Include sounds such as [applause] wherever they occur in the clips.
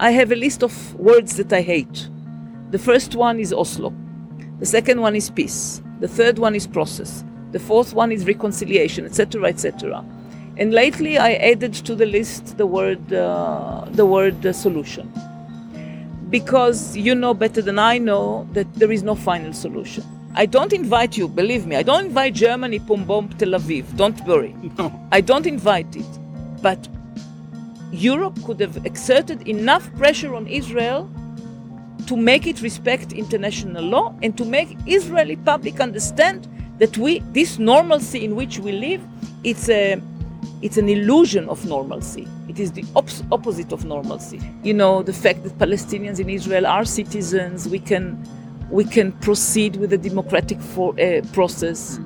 I have a list of words that I hate. The first one is Oslo. The second one is peace. The third one is process. The fourth one is reconciliation, etc., etc. And lately, I added to the list the word uh, the word uh, solution, because you know better than I know that there is no final solution. I don't invite you, believe me. I don't invite Germany, Pum Bom, Tel Aviv. Don't worry. No. I don't invite it. But Europe could have exerted enough pressure on Israel to make it respect international law and to make Israeli public understand that we this normalcy in which we live it's a it's an illusion of normalcy. It is the op- opposite of normalcy. You know, the fact that Palestinians in Israel are citizens, we can we can proceed with the democratic for, uh, process.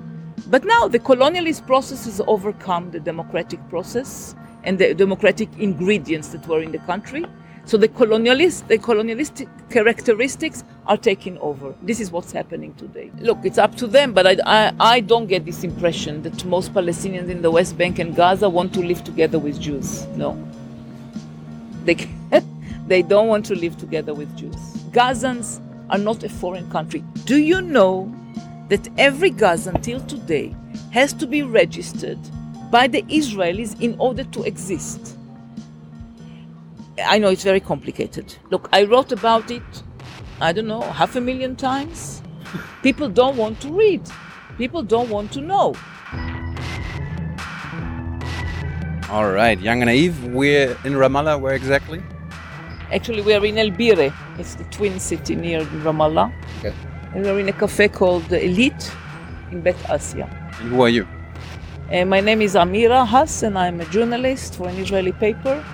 But now the colonialist process has overcome the democratic process and the democratic ingredients that were in the country. So the colonialist, the colonialistic characteristics are taking over. This is what's happening today. Look, it's up to them, but I, I, I don't get this impression that most Palestinians in the West Bank and Gaza want to live together with Jews. No. They, [laughs] they don't want to live together with Jews. Gazans are not a foreign country. Do you know that every Gazan till today has to be registered by the Israelis in order to exist? I know it's very complicated. Look, I wrote about it, I don't know, half a million times. [laughs] People don't want to read, people don't want to know. All right, Young and Naive, we're in Ramallah. Where exactly? Actually, we are in El Bire, it's the twin city near Ramallah. Okay. And we're in a cafe called the Elite in Bet Asia. And who are you? Uh, my name is Amira Hass, and I'm a journalist for an Israeli paper.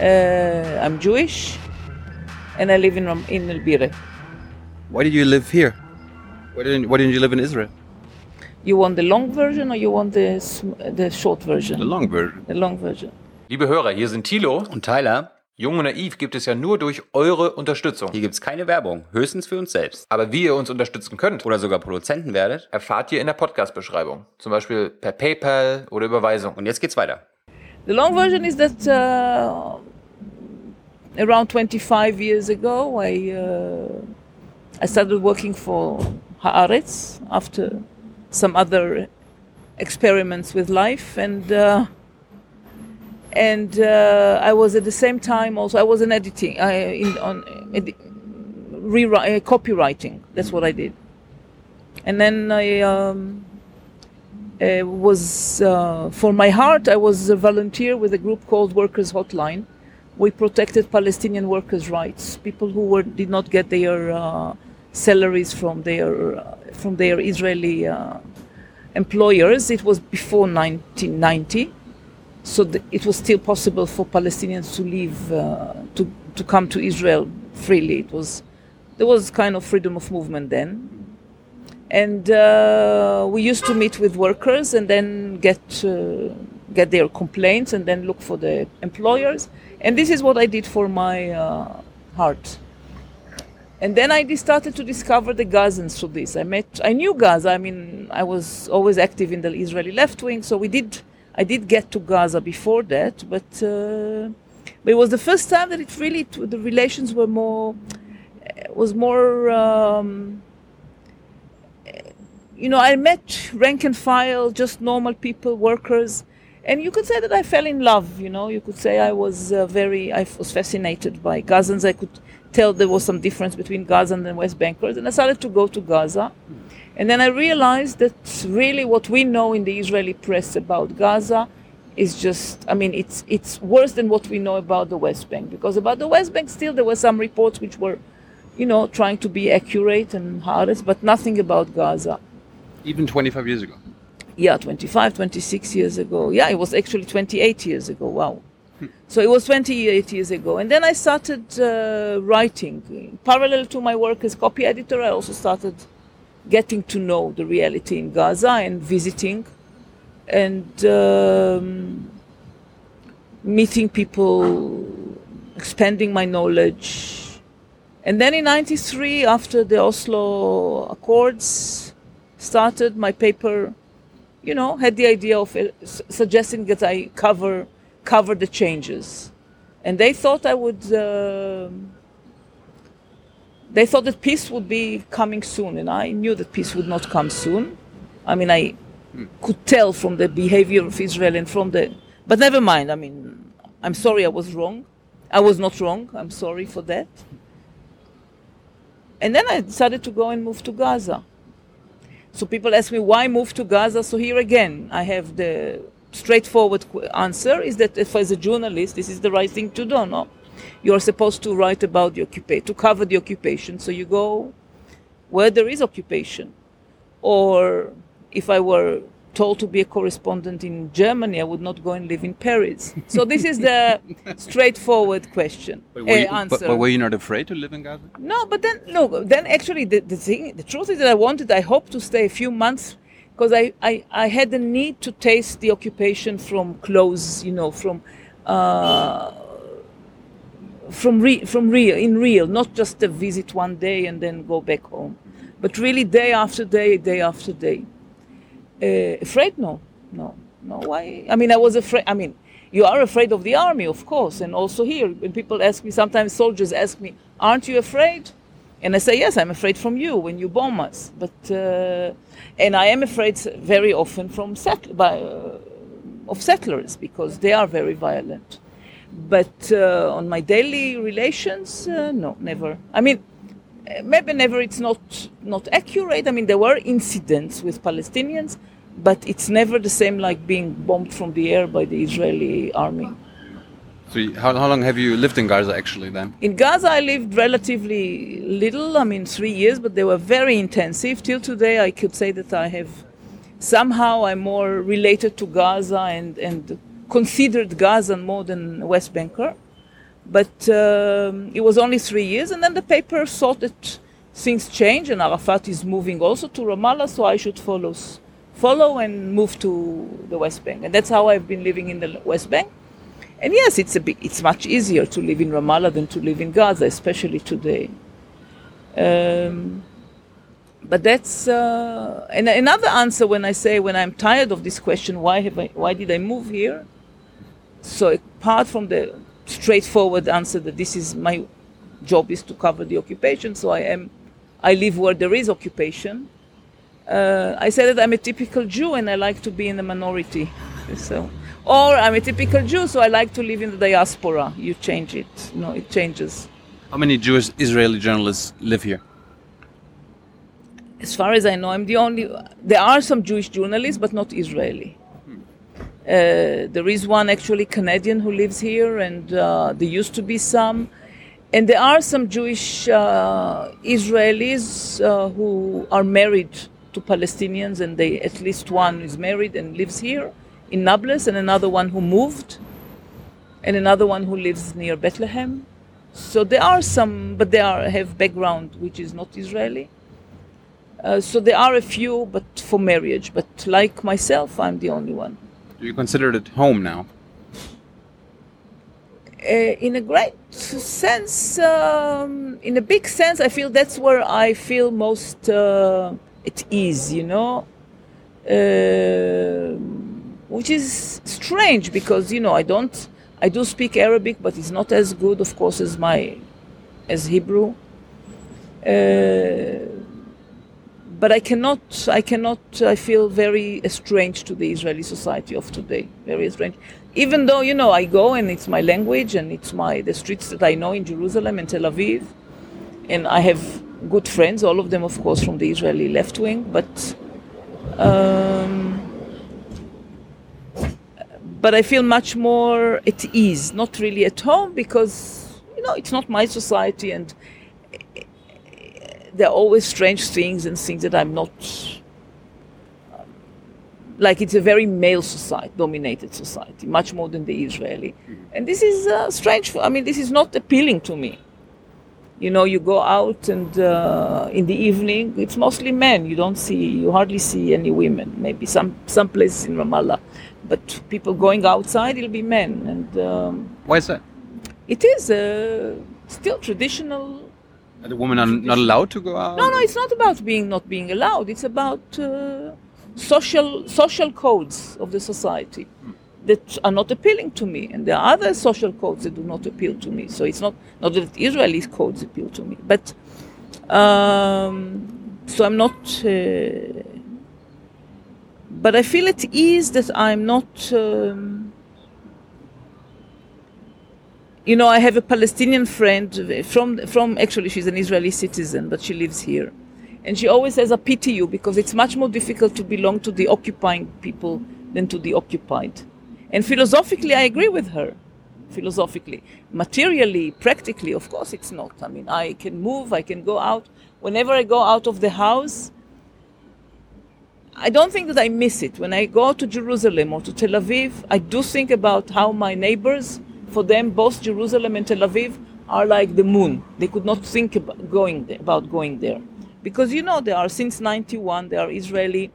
Uh, I'm Jewish, and I live in, Ram- in El Bire. Why did you live here? Why didn't Why didn't you live in Israel? You want the long version or you want the, the short version? The long version. The long version. Liebe Hörer, hier sind Tilo. Und Tyler, Jung und Naiv gibt es ja nur durch eure Unterstützung. hier gibt's keine Werbung, höchstens für uns selbst. Aber wie ihr uns unterstützen könnt, Oder sogar Produzenten werdet. erfahrt ihr in der Podcast-Beschreibung. Zum Beispiel per PayPal oder Überweisung. Und jetzt geht's weiter. The long version is that uh, around 25 years ago, I, uh, I started working for Haaretz after some other experiments with life, and uh, and uh, I was at the same time also I was an editing I, in on uh, copywriting. That's what I did, and then I. Um, uh, was uh, for my heart. I was a volunteer with a group called Workers Hotline. We protected Palestinian workers' rights, people who were did not get their uh, salaries from their from their Israeli uh, employers. It was before 1990, so it was still possible for Palestinians to leave uh, to to come to Israel freely. It was there was kind of freedom of movement then. And uh, we used to meet with workers and then get uh, get their complaints and then look for the employers. And this is what i did for my uh, heart. And then i started to discover the gazans through this. I met i knew gaza. I mean i was always active in the israeli left wing. So we did i did get to gaza before that but uh, but it was the first time that it really the relations were more was more um, you know, I met rank and file, just normal people, workers, and you could say that I fell in love. You know, you could say I was uh, very, I was fascinated by Gazans. I could tell there was some difference between Gaza and the West Bankers, and I started to go to Gaza. And then I realized that really what we know in the Israeli press about Gaza is just, I mean, it's it's worse than what we know about the West Bank because about the West Bank still there were some reports which were, you know, trying to be accurate and hardest, but nothing about Gaza. Even 25 years ago. Yeah, 25, 26 years ago. Yeah, it was actually 28 years ago. Wow. So it was 28 years ago. And then I started uh, writing. Parallel to my work as copy editor, I also started getting to know the reality in Gaza and visiting and um, meeting people, expanding my knowledge. And then in 93, after the Oslo Accords started, my paper you know, had the idea of uh, suggesting that I cover cover the changes. and they thought I would. Uh, they thought that peace would be coming soon, and I knew that peace would not come soon. I mean, I could tell from the behavior of Israel and from the. But never mind. I mean, I'm sorry I was wrong. I was not wrong. I'm sorry for that. And then I decided to go and move to Gaza. So people ask me why move to Gaza. So here again, I have the straightforward answer: is that if as a journalist, this is the right thing to do. No, you are supposed to write about the occupation, to cover the occupation. So you go where there is occupation, or if I were told to be a correspondent in Germany, I would not go and live in Paris. So this is the [laughs] straightforward question But uh, were, you, answer. but, but were you not afraid to live in Gaza? No, but then look, then actually the, the thing, the truth is that I wanted, I hoped to stay a few months because I, I, I had the need to taste the occupation from close, you know, from uh, from re, from real in real, not just a visit one day and then go back home, but really day after day, day after day. Uh, afraid? No, no, no. Why? I mean, I was afraid. I mean, you are afraid of the army, of course, and also here, when people ask me, sometimes soldiers ask me, "Aren't you afraid?" And I say, "Yes, I'm afraid from you when you bomb us." But uh, and I am afraid very often from set- by, uh, of settlers because they are very violent. But uh, on my daily relations, uh, no, never. I mean, maybe never. It's not not accurate. I mean, there were incidents with Palestinians, but it's never the same like being bombed from the air by the Israeli army. So how, how long have you lived in Gaza actually then? In Gaza, I lived relatively little. I mean, three years, but they were very intensive. Till today, I could say that I have somehow I'm more related to Gaza and and considered Gaza more than West Banker. But um, it was only three years, and then the paper thought that things change, and Arafat is moving also to Ramallah, so I should follow, follow and move to the West Bank, and that's how I've been living in the West Bank. And yes, it's a bit, it's much easier to live in Ramallah than to live in Gaza, especially today. Um, but that's uh, and another answer when I say when I'm tired of this question, why have I, why did I move here? So apart from the straightforward answer that this is my job is to cover the occupation, so I am, I live where there is occupation. Uh, I say that I'm a typical Jew and I like to be in the minority. So, or I'm a typical Jew, so I like to live in the diaspora. You change it, No, it changes. How many Jewish Israeli journalists live here? As far as I know, I'm the only. There are some Jewish journalists, but not Israeli. Uh, there is one actually Canadian who lives here, and uh, there used to be some. And there are some Jewish uh, Israelis uh, who are married to Palestinians, and they at least one is married and lives here in Nablus, and another one who moved, and another one who lives near Bethlehem. So there are some, but they are have background which is not Israeli. Uh, so there are a few, but for marriage. But like myself, I'm the only one. Do you consider it home now? Uh, in a great sense, um, in a big sense, I feel that's where I feel most uh, at ease, you know, uh, which is strange because you know I don't, I do speak Arabic, but it's not as good, of course, as my, as Hebrew. Uh, but I cannot, I cannot, I feel very estranged to the Israeli society of today, very estranged. Even though, you know, I go and it's my language and it's my, the streets that I know in Jerusalem and Tel Aviv, and I have good friends, all of them, of course, from the Israeli left wing, but, um, but I feel much more at ease, not really at home because, you know, it's not my society and there are always strange things and things that I'm not. um, Like it's a very male society, dominated society, much more than the Israeli, and this is uh, strange. For, I mean, this is not appealing to me. You know, you go out and uh, in the evening, it's mostly men. You don't see, you hardly see any women. Maybe some some places in Ramallah, but people going outside, it'll be men, and um, Why is that? it is uh, still traditional Are the women are not allowed to go out? No, no, it's not about being not being allowed. It's about uh, social social codes of the society. that are not appealing to me, and there are other social codes that do not appeal to me. So it's not not that Israeli codes appeal to me, but um, so I'm not. Uh, but I feel at ease that I'm not. Um, you know, I have a Palestinian friend from from actually she's an Israeli citizen, but she lives here, and she always says, "I pity you because it's much more difficult to belong to the occupying people than to the occupied." And philosophically, I agree with her. Philosophically, materially, practically, of course, it's not. I mean, I can move, I can go out. Whenever I go out of the house, I don't think that I miss it. When I go to Jerusalem or to Tel Aviv, I do think about how my neighbors, for them, both Jerusalem and Tel Aviv are like the moon. They could not think about going there, about going there. Because you know, there are since 91, there are Israeli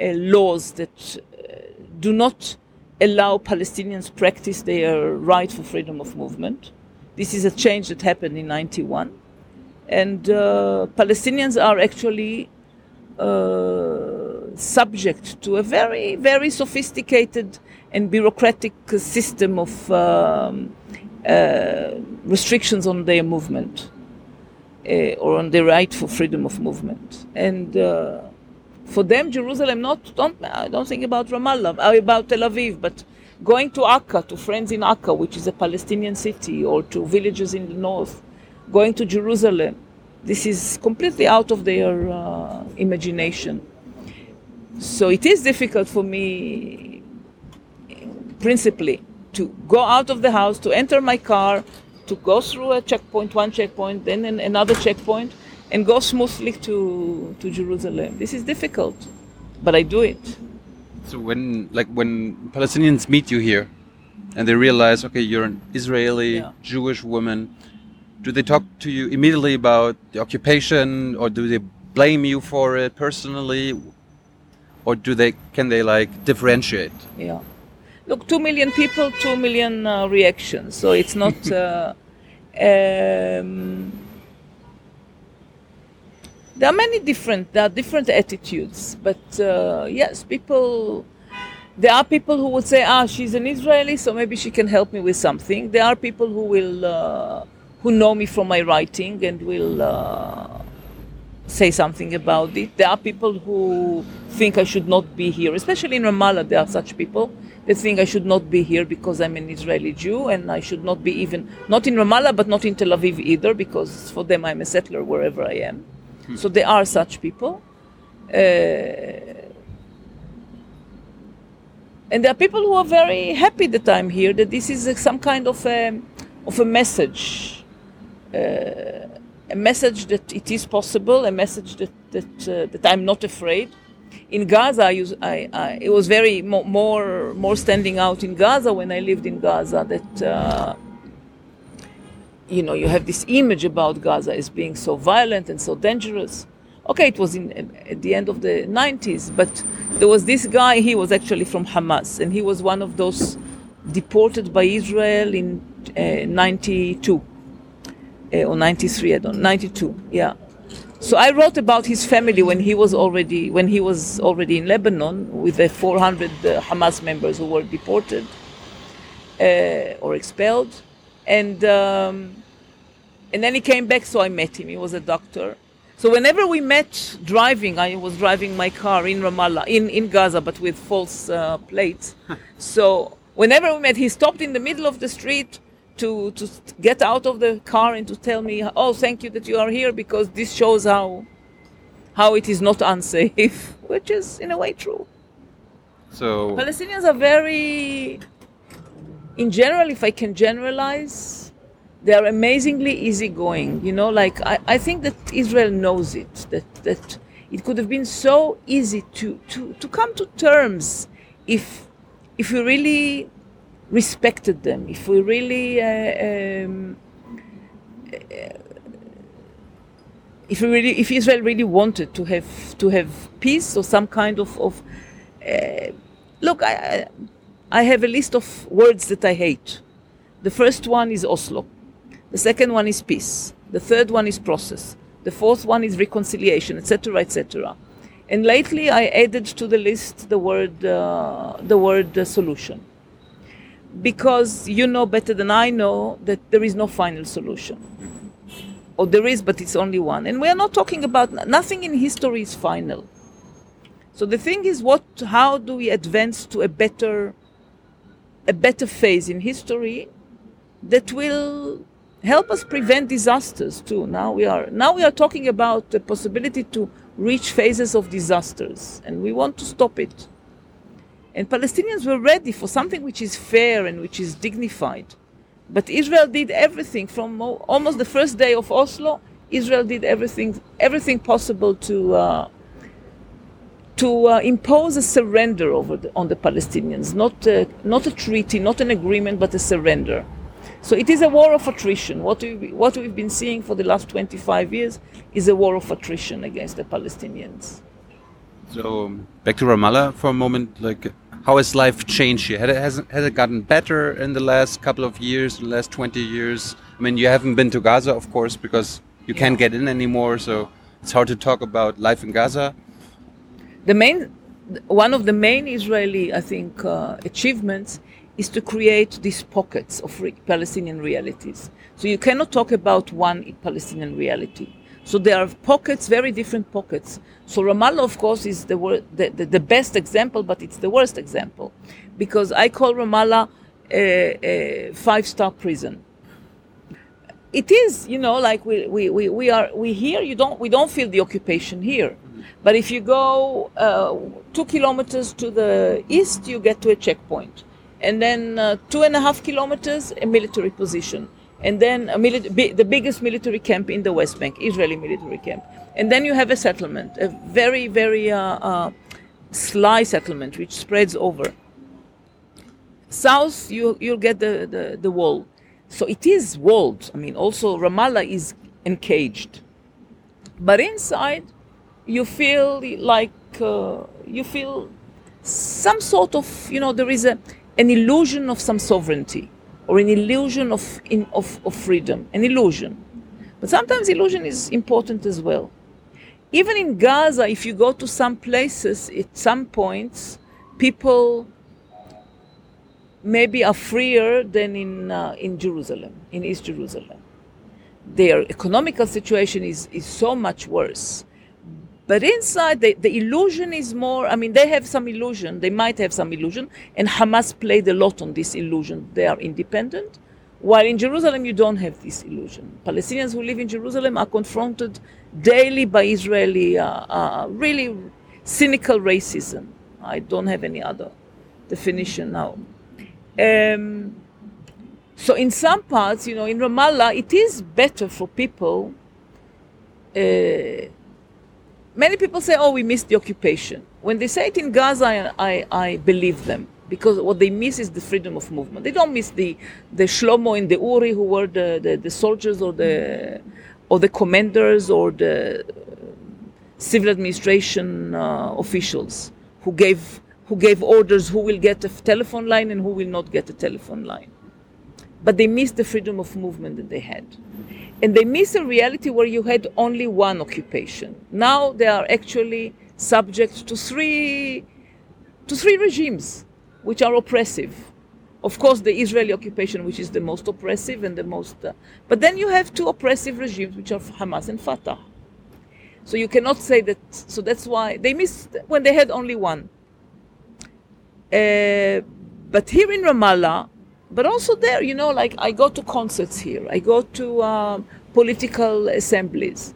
uh, laws that uh, do not allow Palestinians practice their right for freedom of movement. This is a change that happened in 91. And uh, Palestinians are actually uh, subject to a very, very sophisticated and bureaucratic system of um, uh, restrictions on their movement uh, or on their right for freedom of movement. And uh, for them, Jerusalem, not don't I don't think about Ramallah, about Tel Aviv, but going to Akka, to friends in Akka, which is a Palestinian city, or to villages in the north, going to Jerusalem, this is completely out of their uh, imagination. So it is difficult for me, principally, to go out of the house, to enter my car, to go through a checkpoint, one checkpoint, then another checkpoint, and go smoothly to, to Jerusalem. This is difficult, but I do it. So when like when Palestinians meet you here and they realize, okay, you're an Israeli Yeah. Jewish woman, do they talk to you immediately about the occupation or do they blame you for it personally? Or do they can they like differentiate? Yeah. Look, two million people, two million uh, reactions. So it's not. [laughs] Uh, um, there are many different. There are different attitudes, but uh, yes, people. There are people who would say, "Ah, she's an Israeli, so maybe she can help me with something." There are people who will, uh, who know me from my writing and will uh, say something about it. There are people who think I should not be here, especially in Ramallah. There are such people that think I should not be here because I'm an Israeli Jew, and I should not be even not in Ramallah, but not in Tel Aviv either, because for them I'm a settler wherever I am. So there are such people. Uh, and there are people who are very happy that I'm here, that this is some kind of a, of a message. Uh, a message that it is possible, a message that, that, uh, that I'm not afraid. In Gaza, I use, I, I, it was very mo- more, more standing out in Gaza when I lived in Gaza that, uh, you know, you have this image about Gaza as being so violent and so dangerous. Okay, it was in, at the end of the 90s, but there was this guy, he was actually from Hamas, and he was one of those deported by Israel in uh, 92 uh, or 93, I don't 92, yeah. So I wrote about his family when he was already when he was already in Lebanon with the 400 uh, Hamas members who were deported uh, or expelled, and um, and then he came back. So I met him. He was a doctor. So whenever we met driving, I was driving my car in Ramallah, in, in Gaza, but with false uh, plates. so whenever we met, he stopped in the middle of the street to, to get out of the car and to tell me, oh, thank you that you are here because this shows how, how it is not unsafe, [laughs] which is in a way true. So Palestinians are very, in general, if I can generalize, they are amazingly easygoing. You know, like I, I think that Israel knows it, that, that it could have been so easy to, to, to come to terms if, if we really respected them, if we really, uh, um, if we really, if Israel really wanted to have to have peace or some kind of, of uh, look, I, I have a list of words that I hate. The first one is Oslo. The second one is peace. The third one is process. The fourth one is reconciliation, etc., etc. And lately, I added to the list the word uh, the word uh, solution. Because you know better than I know that there is no final solution. Or there is, but it's only one. And we are not talking about nothing in history is final. So the thing is, what? How do we advance to a better, a better phase in history that will help us prevent disasters too? Now we are now we are talking about the possibility to reach phases of disasters, and we want to stop it. And Palestinians were ready for something which is fair and which is dignified. But Israel did everything from almost the first day of Oslo. Israel did everything, everything possible to uh, to uh, impose a surrender over the, on the Palestinians, not a, not a treaty, not an agreement, but a surrender. So it is a war of attrition. What we what we've been seeing for the last 25 years is a war of attrition against the Palestinians. So back to Ramallah for a moment. Like, how has life changed here? Had it, has, has it gotten better in the last couple of years, the last 20 years? I mean, you haven't been to Gaza, of course, because you can't get in anymore. So it's hard to talk about life in Gaza. The main, one of the main Israeli, I think, uh, achievements is to create these pockets of re- Palestinian realities. So you cannot talk about one Palestinian reality. So there are pockets, very different pockets. So Ramallah, of course, is the, wor- the, the, the best example, but it's the worst example. Because I call Ramallah a, a five star prison. It is, you know, like we, we, we, we are we here, you don't we don't feel the occupation here. But if you go uh, two kilometers to the east, you get to a checkpoint. And then uh, two and a half kilometers, a military position and then mili- bi- the biggest military camp in the West Bank, Israeli military camp. And then you have a settlement, a very, very uh, uh, sly settlement which spreads over. South, you, you'll get the, the, the wall. So it is walled. I mean, also Ramallah is encaged. But inside, you feel like uh, you feel some sort of, you know, there is a, an illusion of some sovereignty or an illusion of, in, of, of freedom, an illusion. But sometimes illusion is important as well. Even in Gaza, if you go to some places, at some points, people maybe are freer than in, uh, in Jerusalem, in East Jerusalem. Their economical situation is, is so much worse. But inside, the, illusion is more, I mean, they have some illusion, they might have some illusion, and Hamas played a lot on this illusion. They are independent, while in Jerusalem, you don't have this illusion. Palestinians who live in Jerusalem are confronted daily by Israeli, uh, uh, really cynical racism. I don't have any other definition now. Um, so, in some parts, you know, in Ramallah, it is better for people. Uh, many people say, oh, we missed the occupation. When they say it in Gaza, I, I, I, believe them because what they miss is the freedom of movement. They don't miss the, the Shlomo and the Uri who were the, the, the soldiers or the, or the commanders or the civil administration uh, officials who gave, who gave orders who will get a telephone line and who will not get a telephone line. But they missed the freedom of movement that they had and they miss a reality where you had only one occupation. Now they are actually subject to three, to three regimes, which are oppressive. Of course, the Israeli occupation, which is the most oppressive and the most. Uh, but then you have two oppressive regimes, which are Hamas and Fatah. So you cannot say that. So that's why they missed when they had only one. Uh, but here in Ramallah, but also there, you know, like I go to concerts here, I go to um, political assemblies.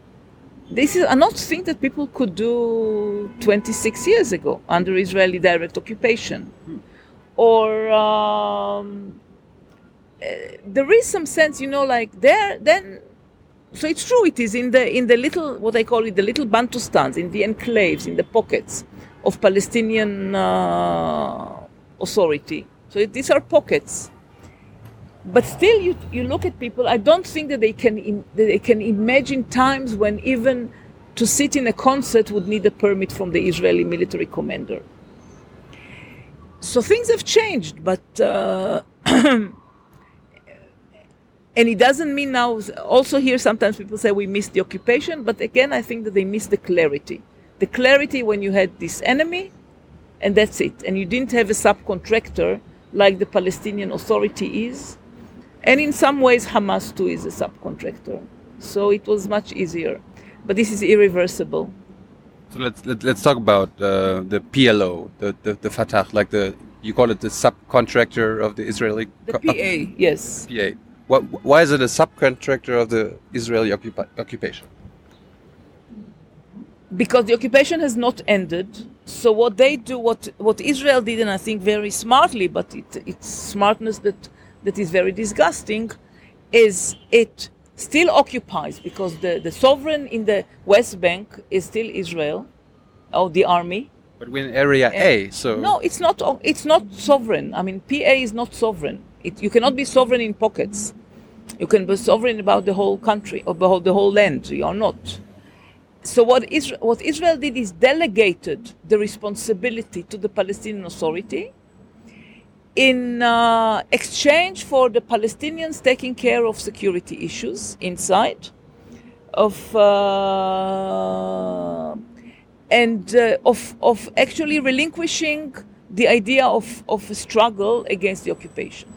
This is not thing that people could do 26 years ago under Israeli direct occupation. Or um, uh, there is some sense, you know, like there, then. So it's true. It is in the in the little what I call it the little Bantustans, in the enclaves, in the pockets of Palestinian uh, authority. So it, these are pockets but still you, you look at people i don't think that they can Im- that they can imagine times when even to sit in a concert would need a permit from the israeli military commander. So things have changed but uh, [clears throat] and it doesn't mean now also here sometimes people say we missed the occupation but again i think that they missed the clarity. The clarity when you had this enemy and that's it. And you didn't have a subcontractor like the Palestinian Authority is. And in some ways, Hamas too is a subcontractor. So it was much easier. But this is irreversible. So let's let, let's talk about uh, the PLO, the, the the Fatah, like the you call it the subcontractor of the Israeli The PA, yes. PA. What, why is it a subcontractor of the Israeli occupi- occupation? because the occupation has not ended. So what they do, what what Israel did, and I think very smartly, but it, it's smartness that that is very disgusting, is it still occupies because the, the sovereign in the West Bank is still Israel, or the army. But we're in Area A, so No, it's not. It's not sovereign. I mean, PA is not sovereign. It, you cannot be sovereign in pockets. You can be sovereign about the whole country or the whole, the whole land. You are not. So what Israel, what Israel did is delegated the responsibility to the Palestinian Authority in uh, exchange for the Palestinians taking care of security issues inside, of uh, and uh, of of actually relinquishing the idea of, of a struggle against the occupation.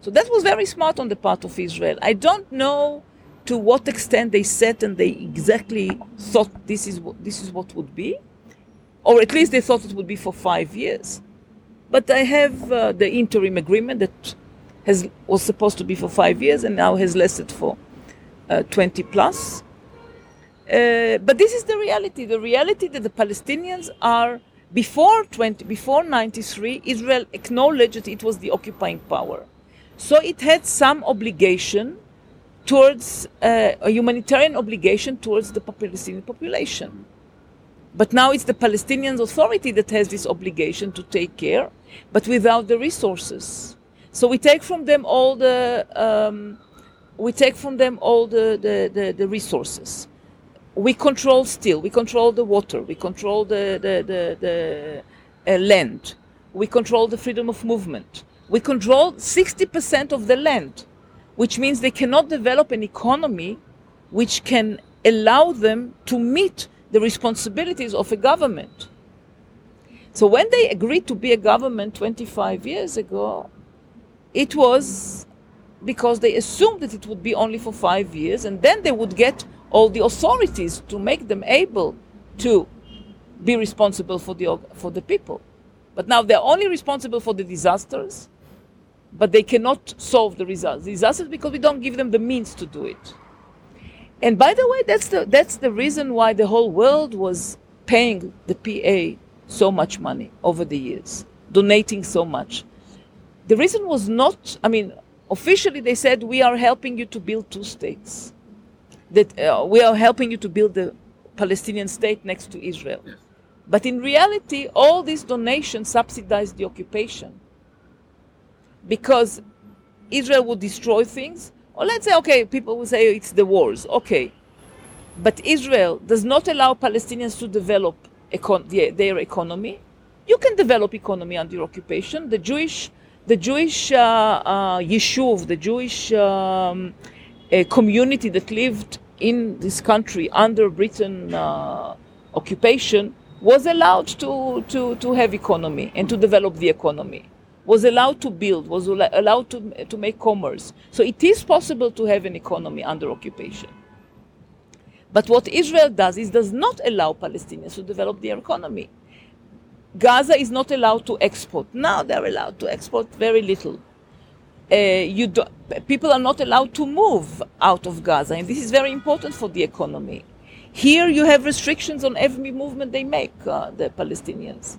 So that was very smart on the part of Israel. I don't know to what extent they sat and they exactly thought this is what this is what would be, or at least they thought it would be for five years. But I have uh, the interim agreement that has was supposed to be for five years and now has lasted for uh, 20 plus. Uh, but this is the reality. The reality that the Palestinians are before 20, before 93, Israel acknowledged that it was the occupying power, so it had some obligation towards uh, a humanitarian obligation towards the Palestinian population. But now it's the Palestinian Authority that has this obligation to take care, but without the resources. So we take from them all the um, we take from them all the, the, the, the resources. We control still. We control the water. We control the the the, the uh, land. We control the freedom of movement. We control 60% of the land, which means they cannot develop an economy which can allow them to meet the responsibilities of a government. So when they agreed to be a government 25 years ago, it was because they assumed that it would be only for five years and then they would get all the authorities to make them able to be responsible for the, for the people. But now they're only responsible for the disasters, but they cannot solve the disasters because we don't give them the means to do it. And by the way, that's the, that's the reason why the whole world was paying the PA so much money over the years, donating so much. The reason was not, I mean, officially they said, we are helping you to build two states. That uh, we are helping you to build the Palestinian state next to Israel. But in reality, all these donations subsidized the occupation because Israel would destroy things. Or let's say, okay, people will say it's the wars. Okay. But Israel does not allow Palestinians to develop econ- the- their economy. You can develop economy under occupation. The Jewish, the Jewish uh, uh, yishuv, the Jewish um, community that lived in this country under Britain uh, occupation was allowed to, to, to have economy and to develop the economy was allowed to build, was allowed to, to make commerce. So it is possible to have an economy under occupation. But what Israel does is does not allow Palestinians to develop their economy. Gaza is not allowed to export. Now they're allowed to export very little. Uh, you do, people are not allowed to move out of Gaza, and this is very important for the economy. Here you have restrictions on every movement they make, uh, the Palestinians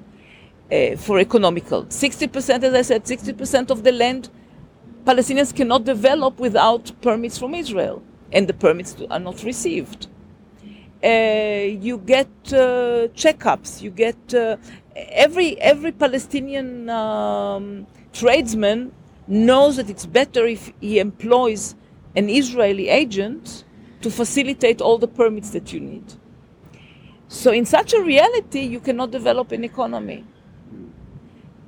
uh, for economical. 60%, as I said, 60% of the land Palestinians cannot develop without permits from Israel, and the permits are not received. Uh, you get uh, checkups. You get uh, every every Palestinian um, tradesman knows that it's better if he employs an Israeli agent to facilitate all the permits that you need. So, in such a reality, you cannot develop an economy.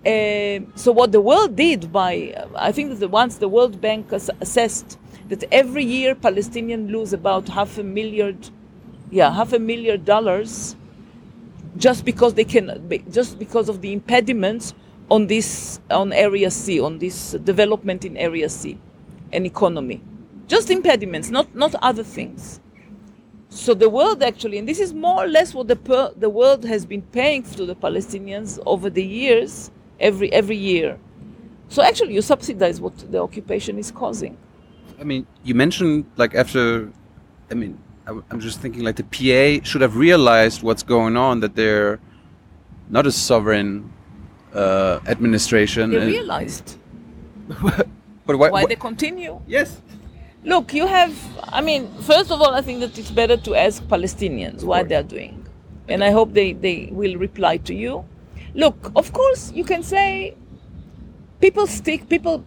Uh, so what the world did by, I think that the, once the World Bank ass- assessed that every year Palestinians lose about half a million, yeah, half a million dollars, just because they can, just because of the impediments on this on Area C, on this development in Area C, and economy. Just impediments, not not other things. So the world actually, and this is more or less what the per, the world has been paying to the Palestinians over the years, every every year. So actually, you subsidize what the occupation is causing. I mean, you mentioned like after, I mean, I, am just thinking like the PA should have realized what's going on that they're not a sovereign uh, administration. They realized [laughs] but why? why why- they continue. yes. Look, you have. I mean, first of all, I think that it's better to ask Palestinians what they're doing, and I hope they they will reply to you. Look, of course, you can say people stick people.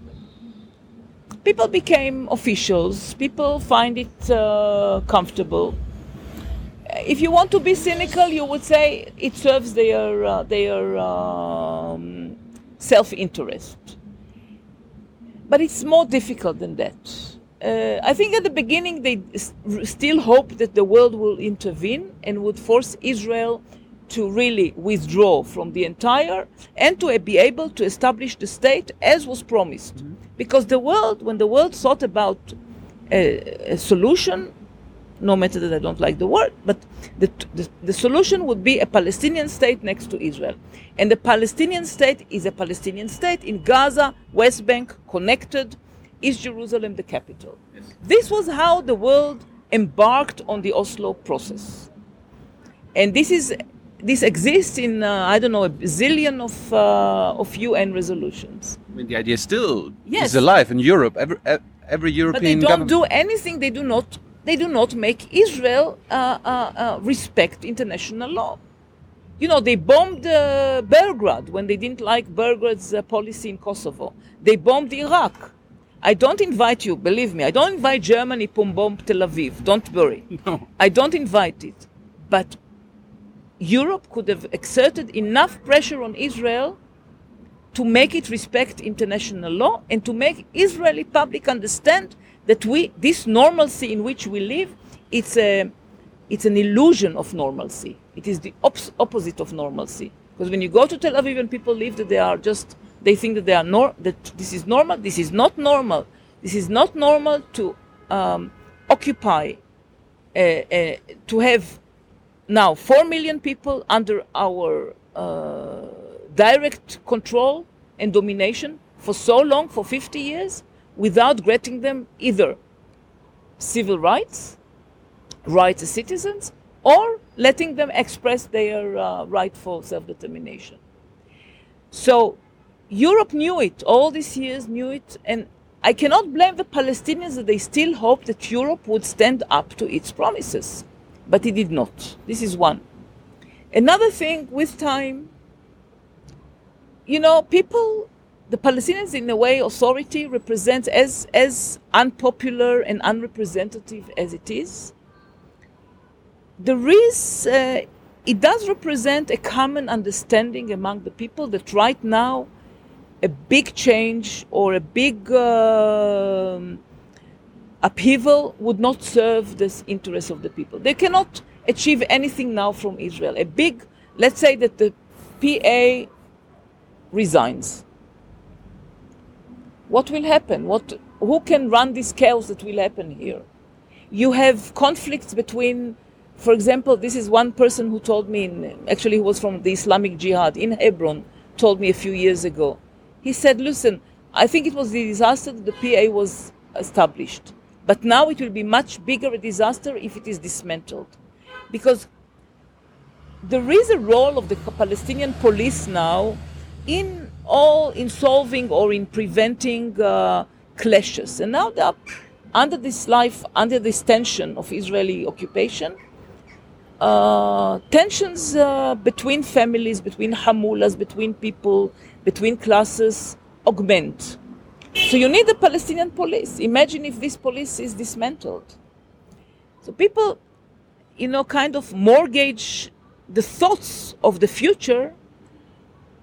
People became officials. People find it uh, comfortable. If you want to be cynical, you would say it serves their uh, their um, self-interest but it's more difficult than that. Uh, I think at the beginning they still hope that the world will intervene and would force Israel to really withdraw from the entire and to be able to establish the state as was promised. Mm-hmm. Because the world, when the world thought about a, a solution, no matter that I don't like the word, but the, the, the solution would be a Palestinian state next to Israel. And the Palestinian state is a Palestinian state in Gaza, West Bank, connected. Is Jerusalem the capital? This was how the world embarked on the Oslo process. And this is this exists in uh, I don't know a zillion of uh, of UN resolutions. I mean, the idea still Yes. is alive in Europe. Every every European But they don't government. do anything. They do not. They do not make Israel uh, uh, uh, respect international law. You know, they bombed uh, Belgrade when they didn't like Belgrade's uh, policy in Kosovo. They bombed Iraq. I don't invite you, believe me. I don't invite Germany to bomb Tel Aviv. Don't worry. [laughs] No. I don't invite it. But Europe could have exerted enough pressure on Israel to make it respect international law and to make Israeli public understand that we this normalcy in which we live it's a it's an illusion of normalcy. It is the ops- opposite of normalcy. Because when you go to Tel Aviv and people live that they are just they think that they are nor- that this is normal. This is not normal. This is not normal to um, occupy uh, uh, to have now 4 million people under our uh, direct control and domination for so long, for 50 years, without granting them either civil rights, rights as citizens, or letting them express their uh, right for self determination. So Europe knew it, all these years knew it, and I cannot blame the Palestinians that they still hope that Europe would stand up to its promises. But he did not. This is one. Another thing with time, you know, people, the Palestinians, in a way, authority represents as, as unpopular and unrepresentative as it is. There is, uh, it does represent a common understanding among the people that right now a big change or a big um upheaval would not serve the interests of the people. They cannot achieve anything now from Israel. A big, let's say that the PA resigns. What will happen? What, who can run this chaos that will happen here? You have conflicts between, for example, this is one person who told me, in, actually, he was from the Islamic Jihad in Hebron, told me a few years ago. He said, Listen, I think it was the disaster that the PA was established. But now it will be much bigger a disaster if it is dismantled. Because there is a role of the Palestinian police now in all in solving or in preventing uh, clashes. And now they are under this life, under this tension of Israeli occupation, uh, tensions uh, between families, between hamulas, between people, between classes augment. So you need the Palestinian police. Imagine if this police is dismantled. So people, you know, kind of mortgage the thoughts of the future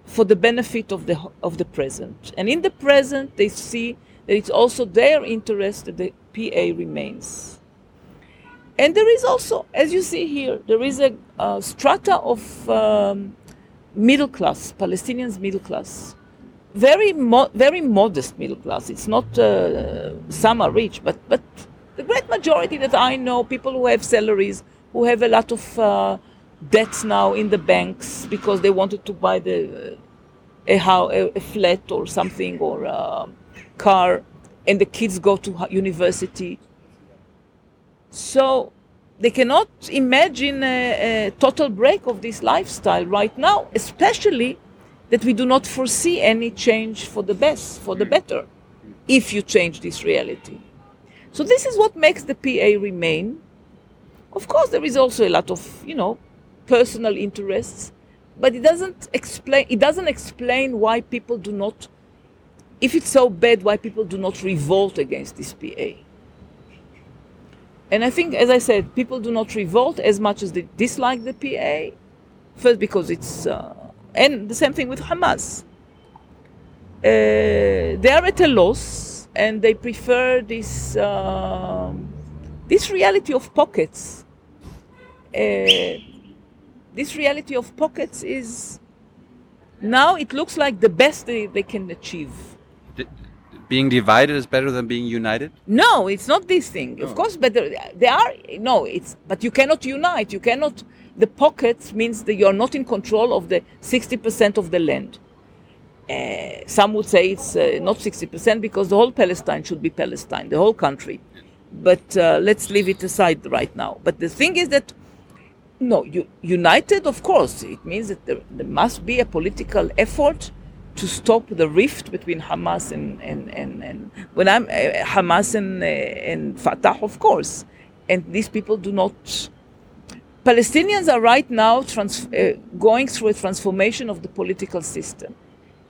for the benefit of the of the present. And in the present, they see that it's also their interest that the PA remains. And there is also, as you see here, there is a, a strata of um, middle class, Palestinians middle class, very mo- very modest middle class. It's not uh, some are rich, but but the great majority that I know, people who have salaries, who have a lot of uh, debts now in the banks because they wanted to buy the a house, a, a flat or something or a car, and the kids go to university. So they cannot imagine a, a total break of this lifestyle right now, especially that we do not foresee any change for the best, for the better, if you change this reality. So this is what makes the PA remain. Of course, there is also a lot of, you know, personal interests, but it doesn't explain. It doesn't explain why people do not, if it's so bad, why people do not revolt against this PA. And I think, as I said, people do not revolt as much as they dislike the PA. First, because it's, uh, and the same thing with Hamas. Uh, they are at a loss, and they prefer this um this reality of pockets. Uh, this reality of pockets is now it looks like the best they, they can achieve. D- being divided is better than being united. No, it's not this thing. Of course, but there are no. It's but you cannot unite. You cannot. The pockets means that you are not in control of the sixty percent of the land. Uh, some would say it's uh, not sixty percent because the whole Palestine should be Palestine, the whole country. But uh, let's leave it aside right now. But the thing is that no, you, united, of course, it means that there, there must be a political effort to stop the rift between Hamas and and and, and when I'm uh, Hamas and uh, and Fatah, of course, and these people do not. Palestinians are right now trans, uh, going through a transformation of the political system,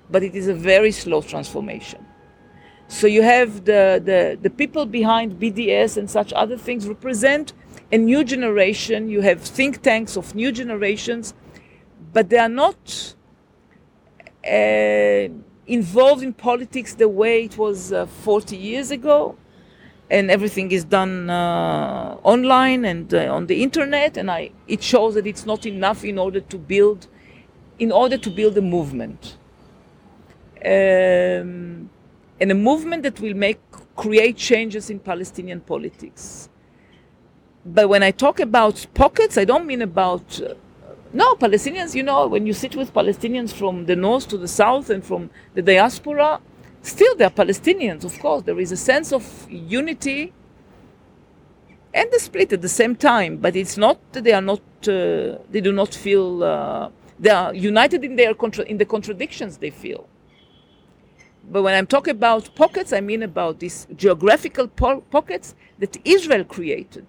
but it is a very slow transformation. So you have the, the, the people behind BDS and such other things represent a new generation. You have think tanks of new generations, but they are not uh, involved in politics the way it was uh, 40 years ago. And everything is done uh, online and uh, on the internet, and I, it shows that it's not enough in order to build, in order to build a movement, um, and a movement that will make create changes in Palestinian politics. But when I talk about pockets, I don't mean about uh, no Palestinians. You know, when you sit with Palestinians from the north to the south and from the diaspora, still they're Palestinians. Of course, there is a sense of unity and the split at the same time. But it's not that they are not. Uh, they do not feel. Uh, they are united in their contra- in the contradictions they feel. But when I'm talking about pockets, I mean about these geographical po- pockets that Israel created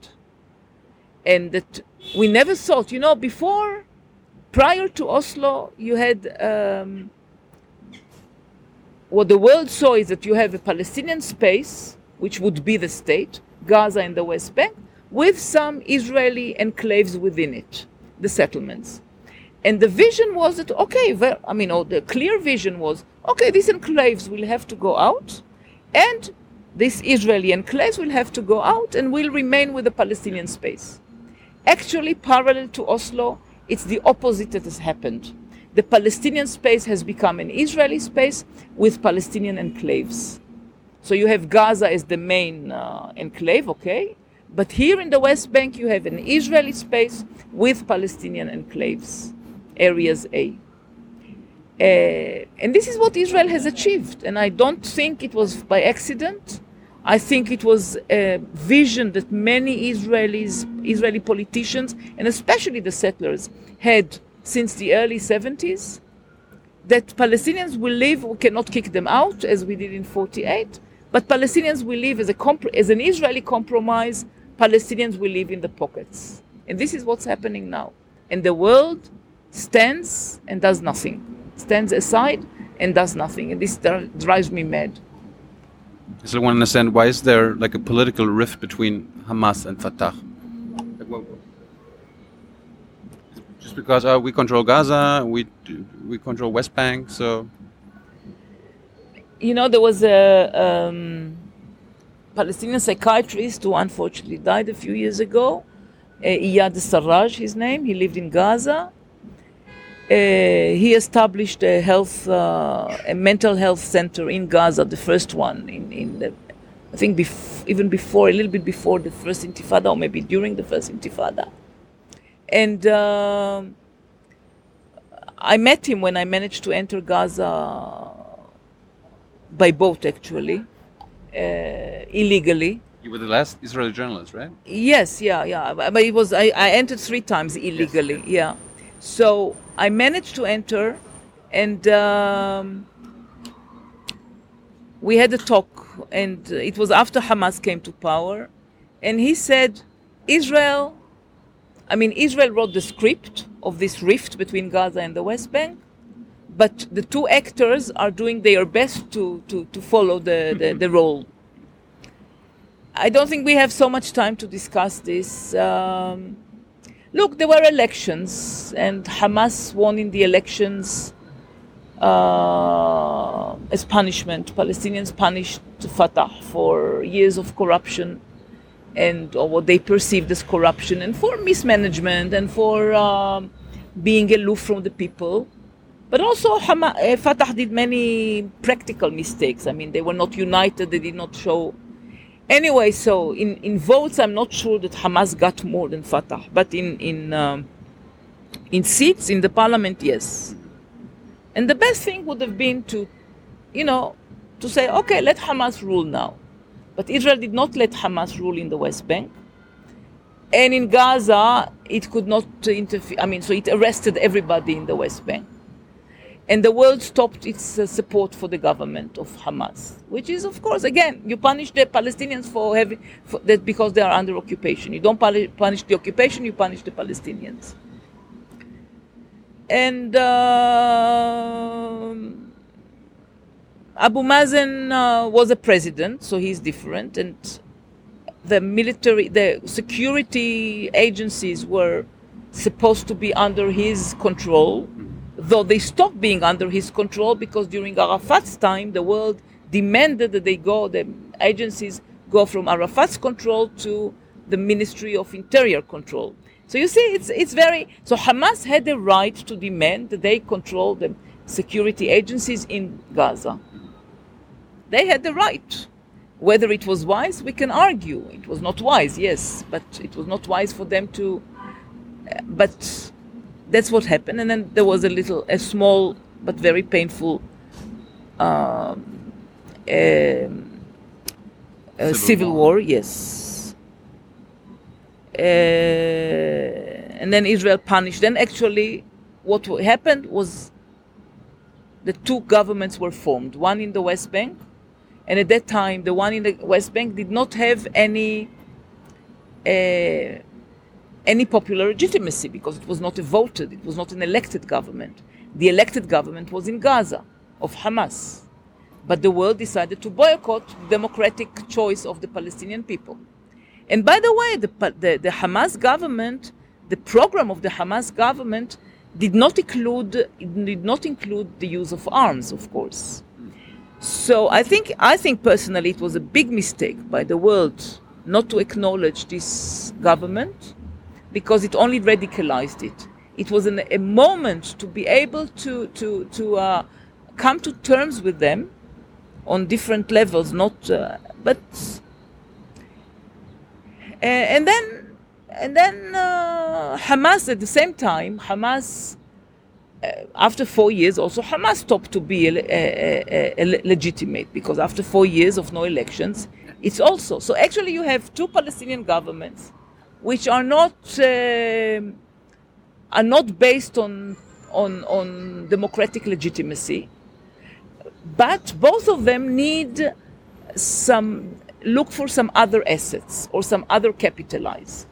and that we never thought, you know, before, prior to Oslo, you had um, what the world saw is that you have a Palestinian space, which would be the state, Gaza and the West Bank, with some Israeli enclaves within it, the settlements. And the vision was that, okay, well, I mean, or the clear vision was, okay, these enclaves will have to go out, and these Israeli enclaves will have to go out and will remain with the Palestinian space. Actually, parallel to Oslo, it's the opposite that has happened. The Palestinian space has become an Israeli space with Palestinian enclaves. So you have Gaza as the main uh, enclave, okay? But here in the West Bank, you have an Israeli space with Palestinian enclaves, areas A. Uh, and this is what Israel has achieved. And I don't think it was by accident. I think it was a vision that many Israelis, Israeli politicians, and especially the settlers, had since the early 70s. That Palestinians will live, we cannot kick them out as we did in 48, but Palestinians will live as, a comp- as an Israeli compromise. Palestinians will live in the pockets. And this is what's happening now. And the world stands and does nothing, stands aside and does nothing. And this dri- drives me mad. I still want to understand why is there like a political rift between Hamas and Fatah? Because uh, we control Gaza, we we control West Bank, so you know, there was a um, Palestinian psychiatrist who unfortunately died a few years ago, uh, Iyad Sarraj, his name. He lived in Gaza. he established a health, uh, a mental health center in Gaza, the first one in, in the, I think bef- even before, a little bit before the first Intifada, or maybe during the first Intifada. And um I met him when I managed to enter Gaza by boat, actually, uh, illegally. You were the last Israeli journalist, right? Yes, yeah, yeah. But it was I, I entered three times illegally. Yeah. So I managed to enter, and um, we had a talk, and it was after Hamas came to power, and he said, Israel. I mean, Israel wrote the script of this rift between Gaza and the West Bank, but the two actors are doing their best to to, to follow the, the, the role. I don't think we have so much time to discuss this. Um, look, there were elections, and Hamas won in the elections uh, as punishment. Palestinians punished Fatah for years of corruption and or what they perceived as corruption, and for mismanagement, and for um, being aloof from the people. But also, uh, Fatah did many practical mistakes. I mean, they were not united. They did not show anyway, so in, in votes, I'm not sure that Hamas got more than Fatah, but in in um, in seats in the parliament, yes. And the best thing would have been to, you know, to say, okay, let Hamas rule now. But Israel did not let Hamas rule in the West Bank. And in Gaza, it could not interfere. I mean, so it arrested everybody in the West Bank and the world stopped its uh, support for the government of Hamas, which is, of course, again, you punish the Palestinians for having for that because they are under occupation. You don't punish the occupation; you punish the Palestinians. And um Abu Mazen uh, was a president, so he's different, and the military, the security agencies were supposed to be under his control though they stopped being under his control because during Arafat's time, the world demanded that they go, the agencies go from Arafat's control to the Ministry of Interior control. So you see, it's, it's very, so Hamas had the right to demand that they control the security agencies in Gaza. They had the right. Whether it was wise, we can argue. It was not wise, yes, but it was not wise for them to, uh, but that's what happened. And then there was a little, a small but very painful um, um, uh, Civil civil war. war. Yes. Uh, and then Israel punished. Then actually, what happened was the two governments were formed. One in the West Bank, and at that time, the one in the West Bank did not have any. Uh, any popular legitimacy because it was not a voted, it was not an elected government. The elected government was in Gaza of Hamas. But the world decided to boycott the democratic choice of the Palestinian people. And by the way, the, the, the Hamas government, the program of the Hamas government did not include did not include the use of arms, of course. So I think I think personally it was a big mistake by the world not to acknowledge this government because it only radicalized it. It was an, a moment to be able to to to uh, come to terms with them on different levels, not uh, but uh, and then and then uh, Hamas at the same time Hamas. Uh, after four years, also Hamas stopped to be a, a, a, legitimate because after four years of no elections, it's also so. Actually, you have two Palestinian governments which are not um are not based on on on democratic legitimacy but both of them need some look for some other assets or some other capitalize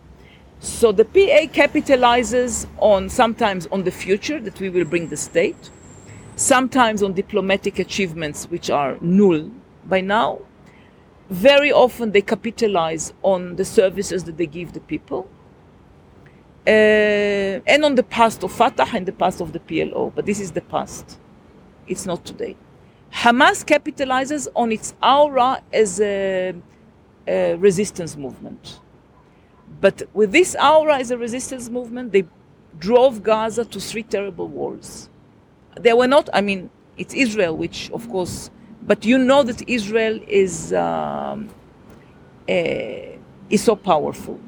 so the pa capitalizes on sometimes on the future that we will bring the state sometimes on diplomatic achievements which are null by now very often they capitalize on the services that they give the people uh, and on the past of Fatah and the past of the PLO. But this is the past. It's not today. Hamas capitalizes on its aura as a, a resistance movement. But with this aura as a resistance movement, they drove Gaza to three terrible wars. They were not, I mean, it's Israel, which of course, but you know that Israel is, um, uh, is so powerful.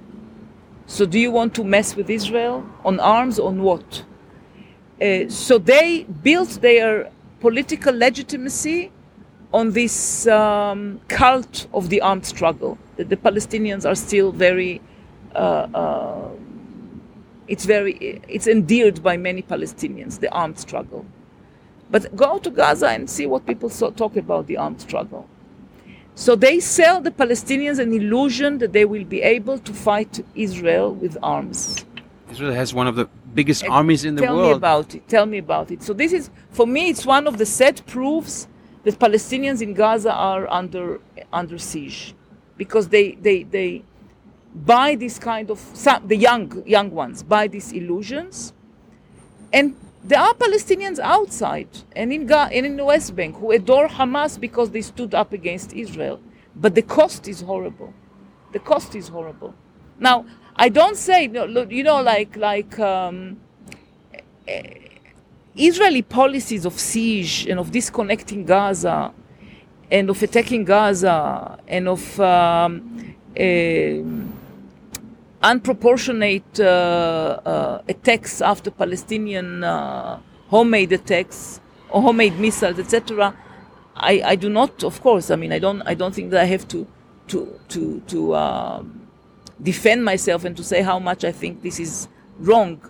So, do you want to mess with Israel on arms, on what? Uh, so, they built their political legitimacy on this um, cult of the armed struggle. That the Palestinians are still very, Uh, um, it's very, it's endeared by many Palestinians, the armed struggle. But go to Gaza and see what people so talk about the armed struggle. So they sell the Palestinians an illusion that they will be able to fight Israel with arms. Israel has one of the biggest armies in the Tell world. Tell me about it. Tell me about it. So this is, for me, it's one of the set proofs that Palestinians in Gaza are under under siege, because they they they buy this kind of the young young ones by these illusions, and there are Palestinians outside and in Ga- and in the West Bank who adore Hamas because they stood up against Israel, but the cost is horrible. The cost is horrible. Now I don't say you know like like. Um, Israeli policies of siege and of disconnecting Gaza and of attacking Gaza and of um, eh, unproportionate uh, uh, attacks after Palestinian uh, homemade attacks or homemade missiles, etc. I, I do not, of course. I mean, I don't. I don't think that I have to to to to um, defend myself and to say how much I think this is wrong.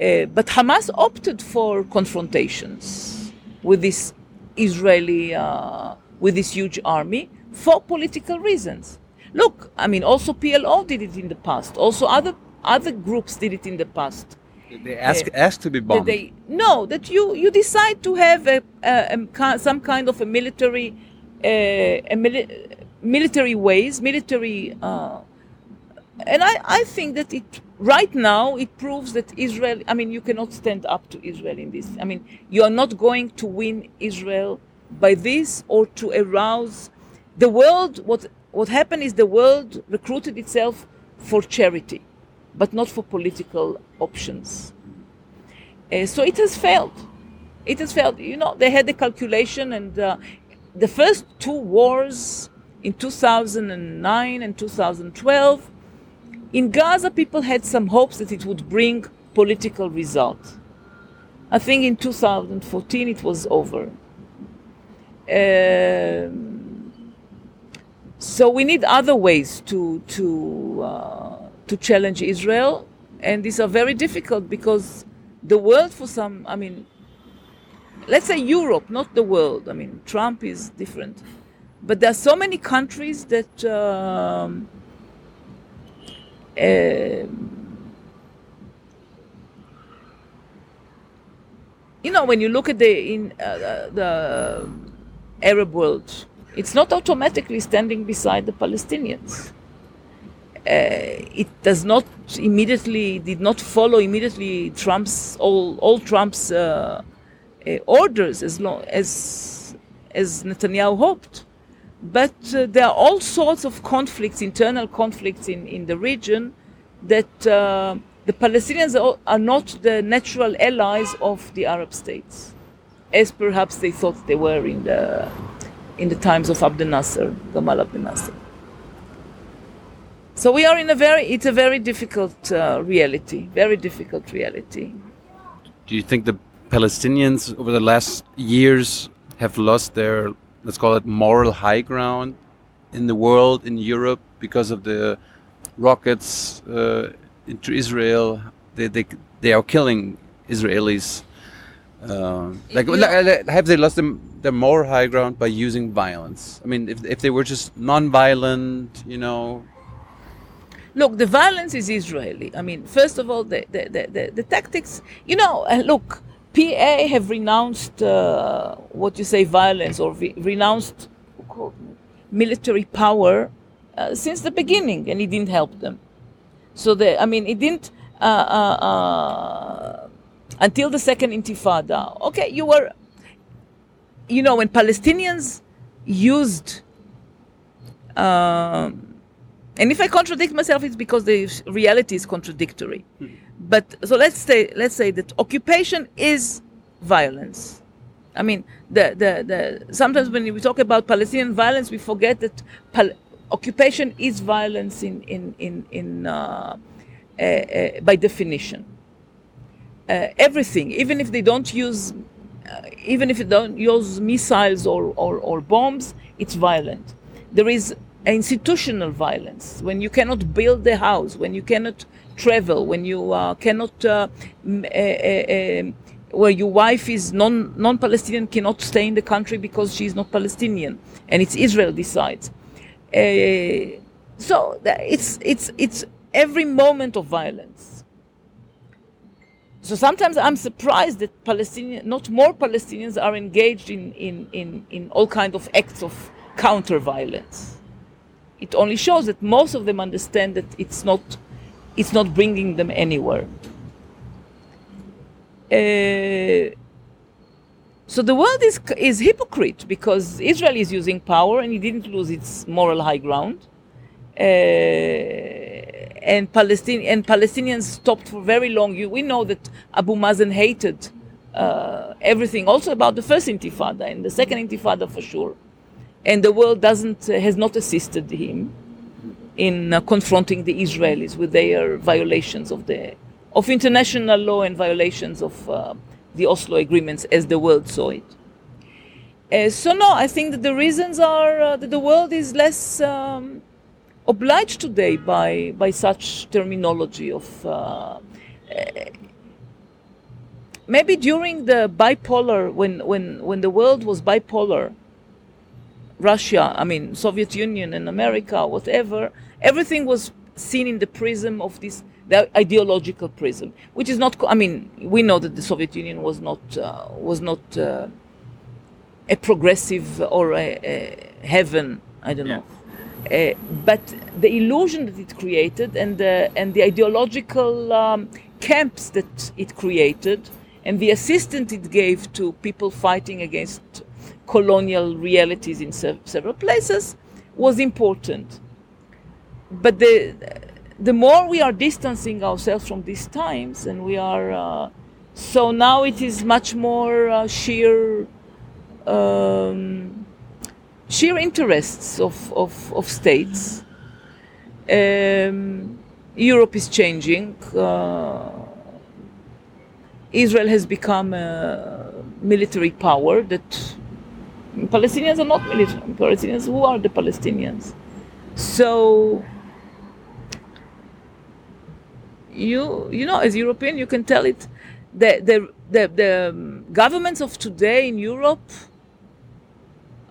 Uh, but Hamas opted for confrontations with this Israeli, uh, with this huge army for political reasons. Look, I mean, also PLO did it in the past. Also, other other groups did it in the past. They ask Uh, ask to be bombed. they no, that you you decide to have a, a, a some kind of a military, uh, a mili- military ways, military. Uh, and I, I think that it right now it proves that Israel. I mean, you cannot stand up to Israel in this. I mean, you are not going to win Israel by this or to arouse the world. What what happened is the world recruited itself for charity, but not for political options. Uh, so it has failed. It has failed. You know, they had the calculation, and uh, the first two wars in 2009 and 2012, in Gaza, people had some hopes that it would bring political result. I think in 2014 it was over. Um, so we need other ways to to uh, to challenge Israel, and these are very difficult because the world, for some, I mean, let's say Europe, not the world. I mean, Trump is different, but there are so many countries that. Um, um, you know, when you look at the in uh, the Arab world, it's not automatically standing beside the Palestinians. Uh, it does not immediately did not follow immediately Trump's all all Trump's uh, uh, orders as long as as Netanyahu hoped. But uh, there are all sorts of conflicts, internal conflicts in, in the region, that uh, the Palestinians are, are not the natural allies of the Arab states, as perhaps they thought they were in the in the times of Abdel Nasser, Gamal Abdel Nasser. So we are in a very it's a very difficult uh, reality, very difficult reality. Do you think the Palestinians over the last years have lost their, let's call it, moral high ground in the world, in Europe, because of the rockets uh, into Israel? They, they, they are killing Israelis. Uh, like, like, have they lost them, their moral high ground by using violence? I mean, if, if they were just non-violent, you know, Look, the violence is Israeli. I mean, first of all, the, the, the, the, the tactics, you know, uh, look, PA have renounced uh, what you say violence or re- renounced military power uh, since the beginning, and it didn't help them. So, the, I mean, it didn't uh, uh, uh, until the second Intifada. Okay, you were, you know, when Palestinians used. Um, and if I contradict myself, it's because the reality is contradictory. but so let's say let's say that occupation is violence. I mean, the, the, the sometimes when we talk about Palestinian violence, we forget that pal- occupation is violence in in in in uh, uh, uh, by definition. Uh, everything, even if they don't use, uh, even if they don't use missiles or, or, or bombs, it's violent. There is institutional violence when you cannot build a house, when you cannot travel, when you uh, cannot, uh, uh, um, where your wife is non non Palestinian cannot stay in the country because she is not Palestinian, and it's Israel decides. So it's it's it's every moment of violence. So sometimes I'm surprised that Palestinian, not more Palestinians are engaged in, in, in, in all kinds of acts of counter violence. It only shows that most of them understand that it's not, it's not bringing them anywhere. Uh, so the world is, is hypocrite because Israel is using power and it didn't lose its moral high ground. Uh, and Palestine and Palestinians stopped for very long. You, we know that Abu Mazen hated uh, everything, also about the first Intifada and the second Intifada for sure. And the world doesn't uh, has not assisted him in uh, confronting the Israelis with their violations of the of international law and violations of uh, the Oslo agreements as the world saw it. Uh, so no, I think that the reasons are uh, that the world is less. Um, obliged today by by such terminology of uh, maybe during the bipolar when when when the world was bipolar Russia I mean Soviet Union and America whatever everything was seen in the prism of this the ideological prism which is not I mean we know that the Soviet Union was not uh, was not uh, a progressive or a, a heaven I don't know uh, but the illusion that it created and the, and the ideological um, camps that it created and the assistance it gave to people fighting against colonial realities in se- several places was important. But the, the more we are distancing ourselves from these times and we are, uh, so now it is much more uh, sheer. Um, sheer interests of, of, of states. Um, Europe is changing. Uh, Israel has become a military power that Palestinians are not military. Palestinians, who are the Palestinians? So you you know, as European, you can tell it. The the the, the governments of today in Europe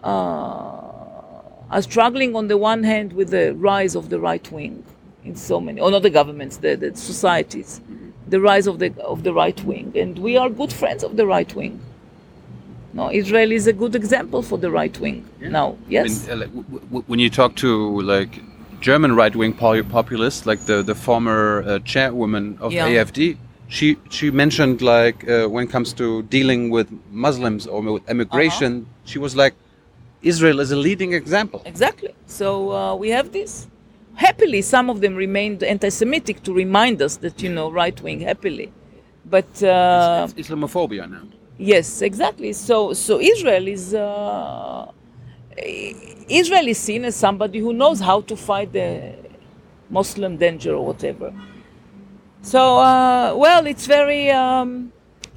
are struggling on the one hand with the rise of the right wing in so many, or not the governments, the, the societies, the rise of the of the right wing, and we are good friends of the right wing. No, Israel is a good example for the right wing now. Yes, When, uh, like, when you talk to like German right-wing pol- populists, like the the former uh, chairwoman of Yeah. AFD, she she mentioned like uh, when it comes to dealing with Muslims or with immigration, Uh-huh. she was like, Israel is a leading example. exactly. So uh, we have this. Happily, some of them remained anti-Semitic to remind us that you know right wing. Happily, but uh, It's Islamophobia now. Yes, exactly. So, so Israel is uh, Israel is seen as somebody who knows how to fight the Muslim danger or whatever. So, uh, well, it's very um,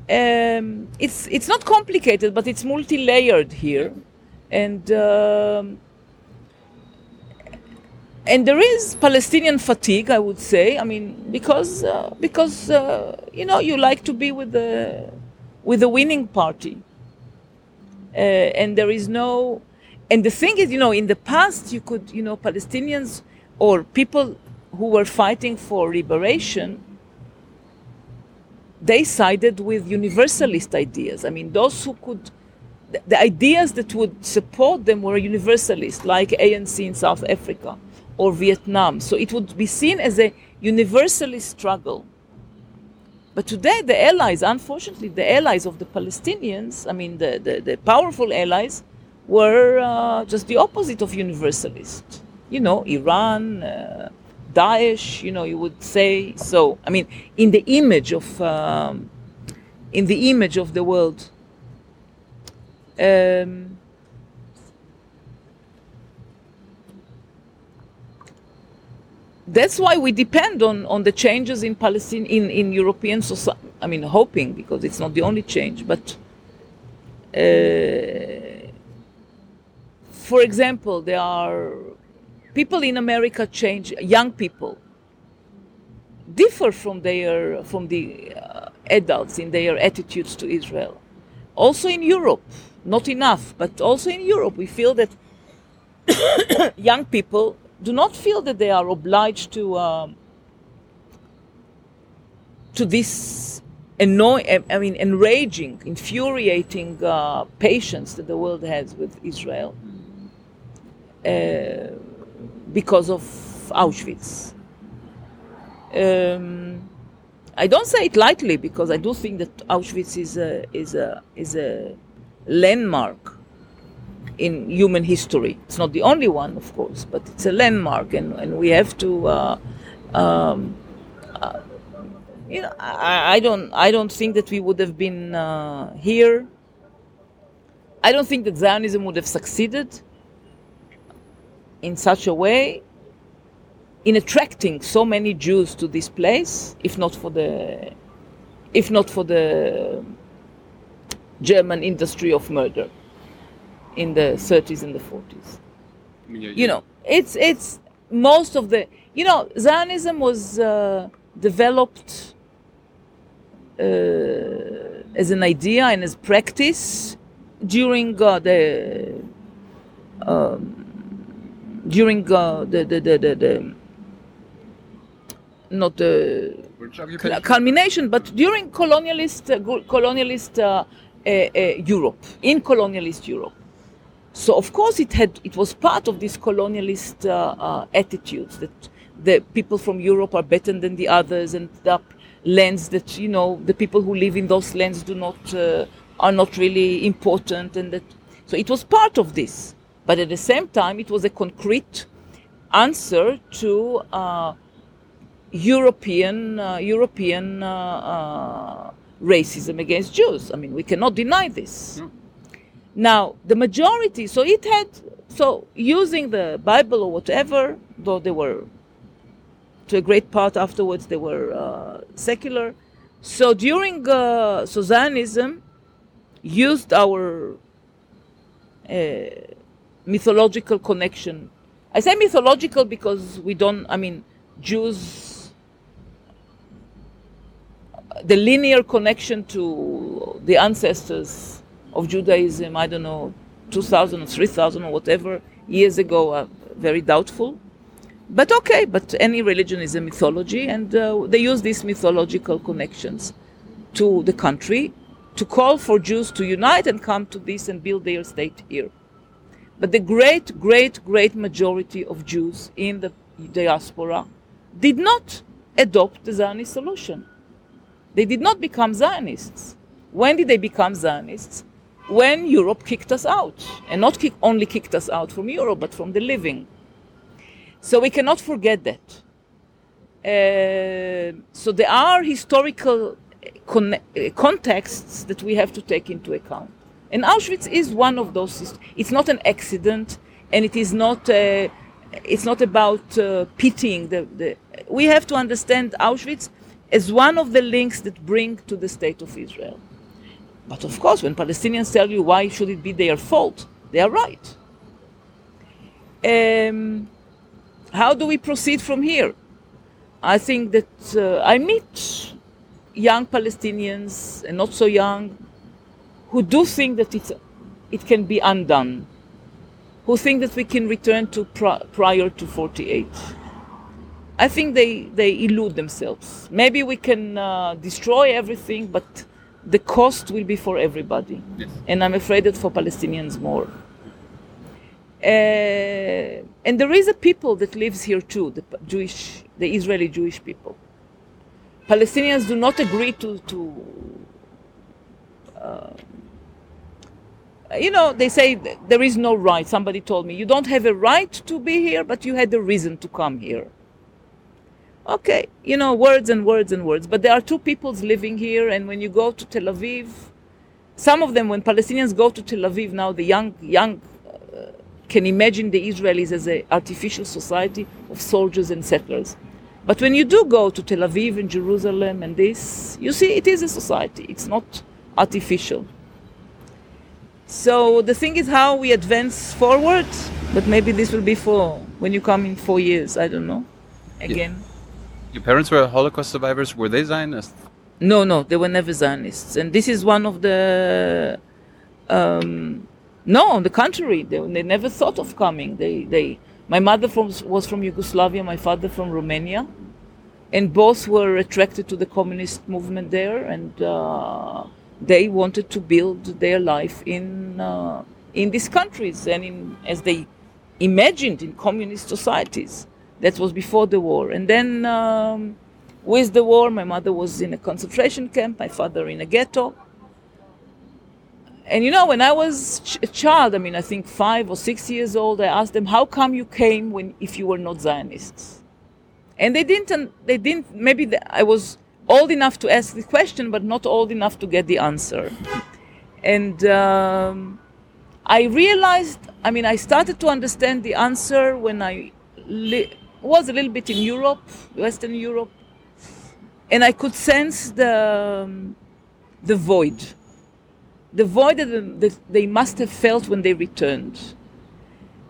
um, it's it's not complicated, but it's multi-layered here, and. Um, and there is Palestinian fatigue, I would say. I mean, because uh, because uh, you know you like to be with the with the winning party, uh, and there is no. And the thing is, you know, in the past you could, you know, Palestinians or people who were fighting for liberation, they sided with universalist ideas. I mean, those who could, the, ideas that would support them were universalist, like ANC in South Africa or Vietnam. So it would be seen as a universalist struggle. But today, the allies, unfortunately, the allies of the Palestinians, I mean, the, the, the powerful allies, were uh, just the opposite of universalist. You know, Iran, uh, Daesh, you know, you would say so. I mean, in the image of um, in the image of the world. Um, that's why we depend on, on the changes in Palestine in, in European society. I mean, hoping because it's not the only change, but uh, for example, there are people in America change, young people differ from their from the uh, adults in their attitudes to Israel. Also in Europe, not enough, but also in Europe, we feel that [coughs] young people do not feel that they are obliged to um, to this annoying, I mean, enraging, infuriating uh, patience that the world has with Israel uh, because of Auschwitz. Um, I don't say it lightly because I do think that Auschwitz is a is a is a landmark in human history. It's not the only one, of course, but it's a landmark, and, and we have to. Uh, um, uh, you know, I, I, don't. I don't think that we would have been uh, here. I don't think that Zionism would have succeeded in such a way in attracting so many Jews to this place, if not for the, if not for the German industry of murder in the 30s and the 40s. I mean, you- You know, it's it's most of the you know Zionism was uh, developed uh, as an idea and as practice during uh, the um, during uh, the, the, the, the, the not the British cul- occupation? culmination, but during colonialist uh, colonialist uh, uh, uh, Europe, in colonialist Europe. So of course it had it was part of this colonialist uh, uh, attitudes that the people from Europe are better than the others, and the lands that you know the people who live in those lands do not uh, are not really important, and that so it was part of this. But at the same time, it was a concrete answer to uh, European uh, European uh, uh, racism against Jews. I mean, we cannot deny this. Now, the majority, so it had, so using the Bible or whatever, though they were, to a great part afterwards, they were uh, secular. So during, uh, so Zionism used our uh, mythological connection. I say mythological because we don't, I mean, Jews, the linear connection to the ancestors of Judaism, I don't know, 2,000 or 3,000 or whatever years ago, are very doubtful. But okay, but any religion is a mythology, and uh, they use these mythological connections to the country to call for Jews to unite and come to this and build their state here. But the great, great, great majority of Jews in the diaspora did not adopt the Zionist solution. They did not become Zionists. When did they become Zionists? When Europe kicked us out. And not kick, only kicked us out from Europe, but from the living. So we cannot forget that. Uh, so there are historical con- uh, contexts that we have to take into account. And Auschwitz is one of those. It's not an accident, and it is not. Uh, it's not about uh, pitying the, the. We have to understand Auschwitz as one of the links that bring to the state of Israel. But of course, when Palestinians tell you why should it be their fault, they are right. Um, how do we proceed from here? I think that uh, I meet young Palestinians and not so young who do think that it's, it can be undone, who think that we can return to pri- prior to 48. I think they, they elude themselves. Maybe we can uh, destroy everything, but the cost will be for everybody. Yes. And I'm afraid that for Palestinians more. Uh, and there is a people that lives here too, the Jewish, the Israeli Jewish people. Palestinians do not agree to, to uh, you know, they say there is no right. Somebody told me, you don't have a right to be here, but you had a reason to come here. Okay, you know, words and words and words. But there are two peoples living here, and when you go to Tel Aviv, some of them, when Palestinians go to Tel Aviv now, the young young uh, can imagine the Israelis as an artificial society of soldiers and settlers. But when you do go to Tel Aviv and Jerusalem and this, you see it is a society. It's not artificial. So the thing is how we advance forward, but maybe this will be for when you come in four years. I don't know. Again. Your parents were Holocaust survivors. Were they Zionists? No, no, they were never Zionists, and this is one of the. Um, no, on the contrary, they, they never thought of coming. They, they. My mother from, was from Yugoslavia, my father from Romania, and both were attracted to the communist movement there, and uh, they wanted to build their life in uh, in these countries and in as they imagined in communist societies. That was before the war, and then. Um, with the war, my mother was in a concentration camp, my father in a ghetto. And you know, when I was ch- a child, I mean, I think five or six years old, I asked them, "How come you came when if you were not Zionists?" And they didn't. They didn't. Maybe the, I was old enough to ask the question, but not old enough to get the answer. And um, I realized. I mean, I started to understand the answer when I li- was a little bit in Europe, Western Europe, and I could sense the um, the void, the void that, that, they must have felt when they returned.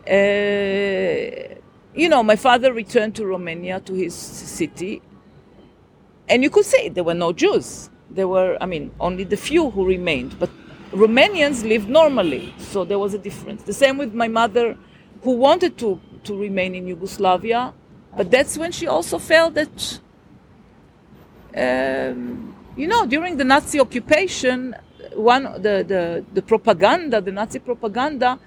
Uh, you know, my father returned to Romania to his city, and you could say there were no Jews. There were, I mean, only the few who remained, but Romanians lived normally, so there was a difference. The same with my mother, who wanted to to remain in Yugoslavia, but that's when she also felt that um, you know, during the Nazi occupation, one the, the, the propaganda, the Nazi propaganda,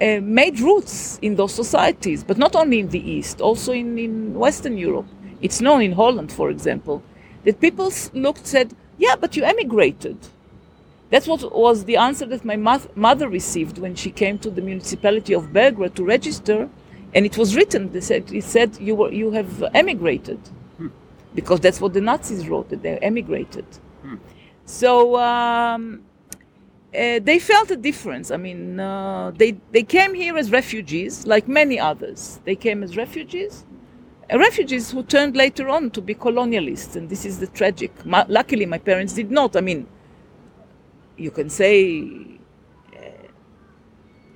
uh, made roots in those societies, but not only in the East, also in, in Western Europe. It's known in Holland, for example, that people looked said, "Yeah, but you emigrated." That's what was the answer that my mother received when she came to the municipality of Belgrade to register, and it was written. They said, "It said you were you have emigrated." because that's what the Nazis wrote that they emigrated. Hmm. So um, uh, they felt a difference. I mean, uh, they they came here as refugees, like many others. They came as refugees, uh, refugees who turned later on to be colonialists, and this is the tragic. Ma- luckily, my parents did not. I mean, you can say.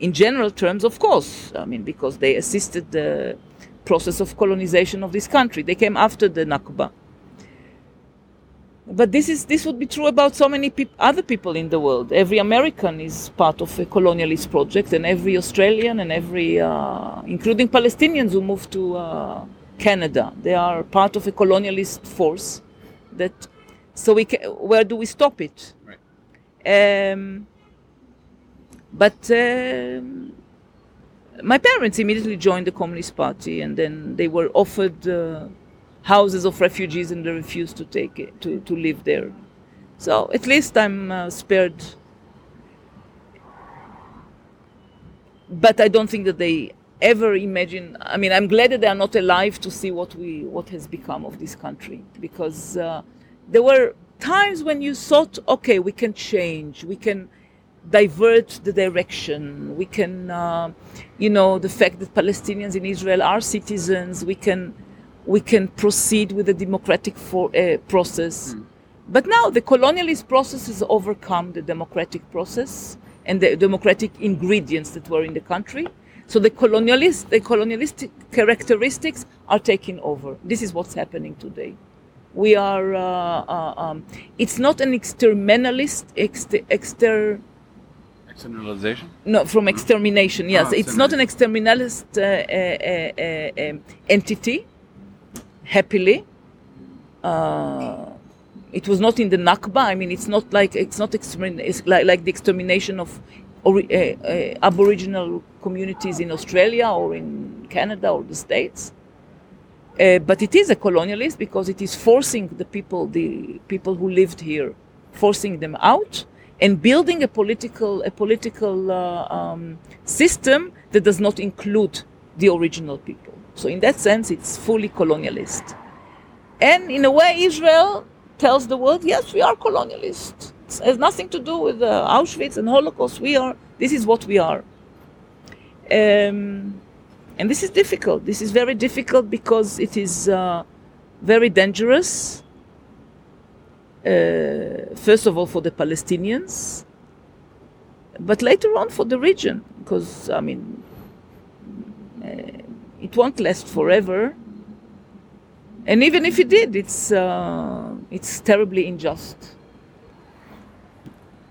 In general terms, of course, I mean, because they assisted the process of colonization of this country. They came after the Nakba. But this is this would be true about so many peop- other people in the world. Every American is part of a colonialist project, and every Australian and every, uh, including Palestinians who moved to uh, Canada, they are part of a colonialist force. That so we ca- where do we stop it? Right. Um, but. Um, my parents immediately joined the Communist Party, and then they were offered uh, houses of refugees, and they refused to take it, to to live there. So at least I'm uh, spared. But I don't think that they ever imagine. I mean, I'm glad that they are not alive to see what we what has become of this country, because uh, there were times when you thought, okay, we can change, we can divert the direction. We can, uh, you know, the fact that Palestinians in Israel are citizens. We can, we can proceed with the democratic for, uh, process. Mm. But now the colonialist process has overcome the democratic process and the democratic ingredients that were in the country. So the colonialist, the colonialistic characteristics are taking over. This is what's happening today. We are. Uh, uh um, it's not an exterminalist, exter, exter Externalization? No, from extermination, yes. Ah, it's not an exterminalist uh, uh, uh, um, entity, happily. Uh, it was not in the Nakba. I mean, it's not like it's not extermin- it's like, like the extermination of uh, uh, Aboriginal communities in Australia or in Canada or the States. but it is a colonialist because it is forcing the people, the people who lived here, forcing them out and building a political a political uh, um, system that does not include the original people. So in that sense, it's fully colonialist. And in a way, Israel tells the world, yes, we are colonialists. It has nothing to do with uh, Auschwitz and Holocaust. We are, this is what we are. Um, and this is difficult. This is very difficult because it is uh, very dangerous. Uh, first of all, for the Palestinians, but later on for the region, because I mean, uh, it won't last forever. And even if it did, it's uh, it's terribly unjust.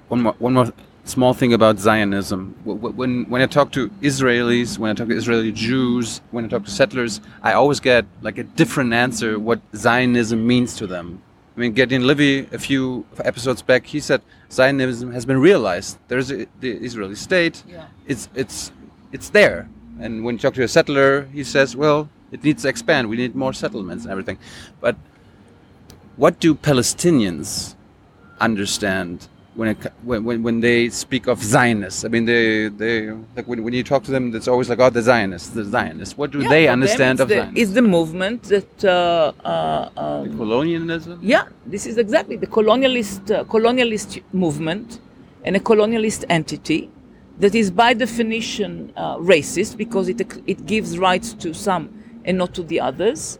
One more, one more small thing about Zionism. Wh- wh- When when I talk to Israelis, when I talk to Israeli Jews, when I talk to settlers, I always get like a different answer what Zionism means to them. I mean, Gideon Levy, a few episodes back, he said Zionism has been realized. There's a, the Israeli state. Yeah. It's it's it's there. And when you talk to a settler, he says, well, it needs to expand. We need more settlements and everything. But what do Palestinians understand when it, when, when when they speak of Zionists? I mean, they they like when, when you talk to them, it's always like, oh, the Zionists, the Zionists. What do Yeah, they understand of the, Zionists? It's the movement that uh, uh, um, Colonialism. Yeah, this is exactly the colonialist uh, colonialist movement and a colonialist entity that is by definition uh, racist because it it gives rights to some and not to the others,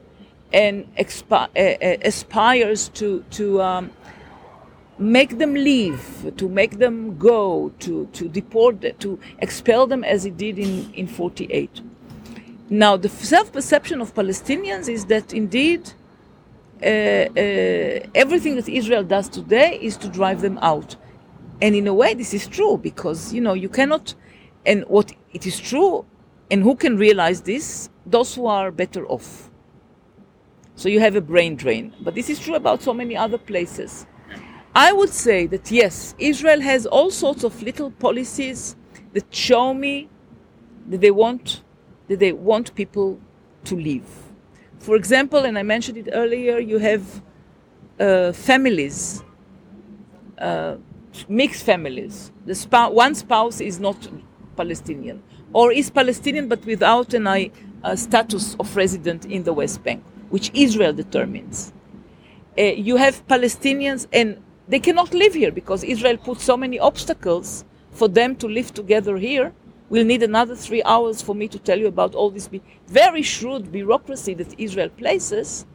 and expi- uh, uh, aspires to to um, make them leave, to make them go, to to deport, them, to expel them as it did in in 48. Now, the self-perception of Palestinians is that indeed uh, uh, everything that Israel does today is to drive them out. And in a way, this is true because, you know, you cannot, and what it is true, and who can realize this? Those who are better off. So you have a brain drain. But this is true about so many other places. I would say that yes, Israel has all sorts of little policies that show me that they want that they want people to leave. For example, and I mentioned it earlier, you have uh, families, uh, mixed families. The spou- one spouse is not Palestinian, or is Palestinian but without an I, a status of resident in the West Bank, which Israel determines. Uh, you have Palestinians, and they cannot live here because Israel put so many obstacles for them to live together here. We'll need another three hours for me to tell you about all this very shrewd bureaucracy that Israel places,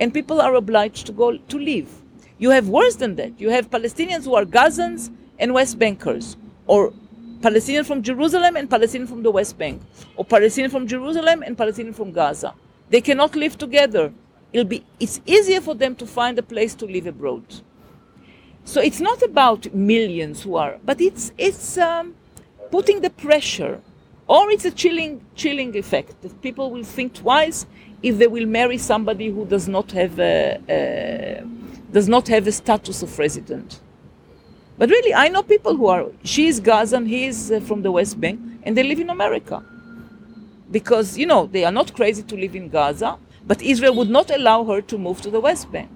and people are obliged to go to leave. You have worse than that. You have Palestinians who are Gazans and West Bankers, or Palestinians from Jerusalem and Palestinians from the West Bank, or Palestinians from Jerusalem and Palestinians from Gaza. They cannot live together. It'll be, it's easier for them to find a place to live abroad. So it's not about millions who are, but it's it's um, putting the pressure, or it's a chilling chilling effect that people will think twice if they will marry somebody who does not have a, a does not have a status of resident. But really, I know people who are she is Gazan, he is uh, from the West Bank, and they live in America because you know they are not crazy to live in Gaza, but Israel would not allow her to move to the West Bank.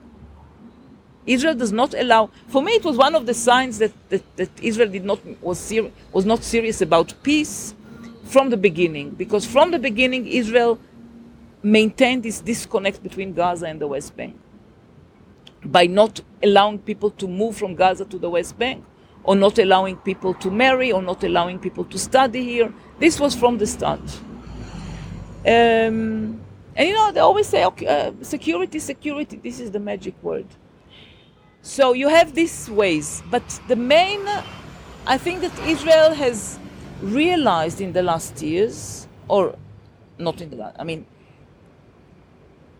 Israel does not allow. For me, it was one of the signs that, that, that Israel did not was ser- was not serious about peace from the beginning, because from the beginning Israel maintained this disconnect between Gaza and the West Bank by not allowing people to move from Gaza to the West Bank, or not allowing people to marry, or not allowing people to study here. This was from the start. Um, and you know, they always say, okay, uh, security, security. This is the magic word. So you have these ways, but the main, I think that Israel has realized in the last years, or not in the last, I mean,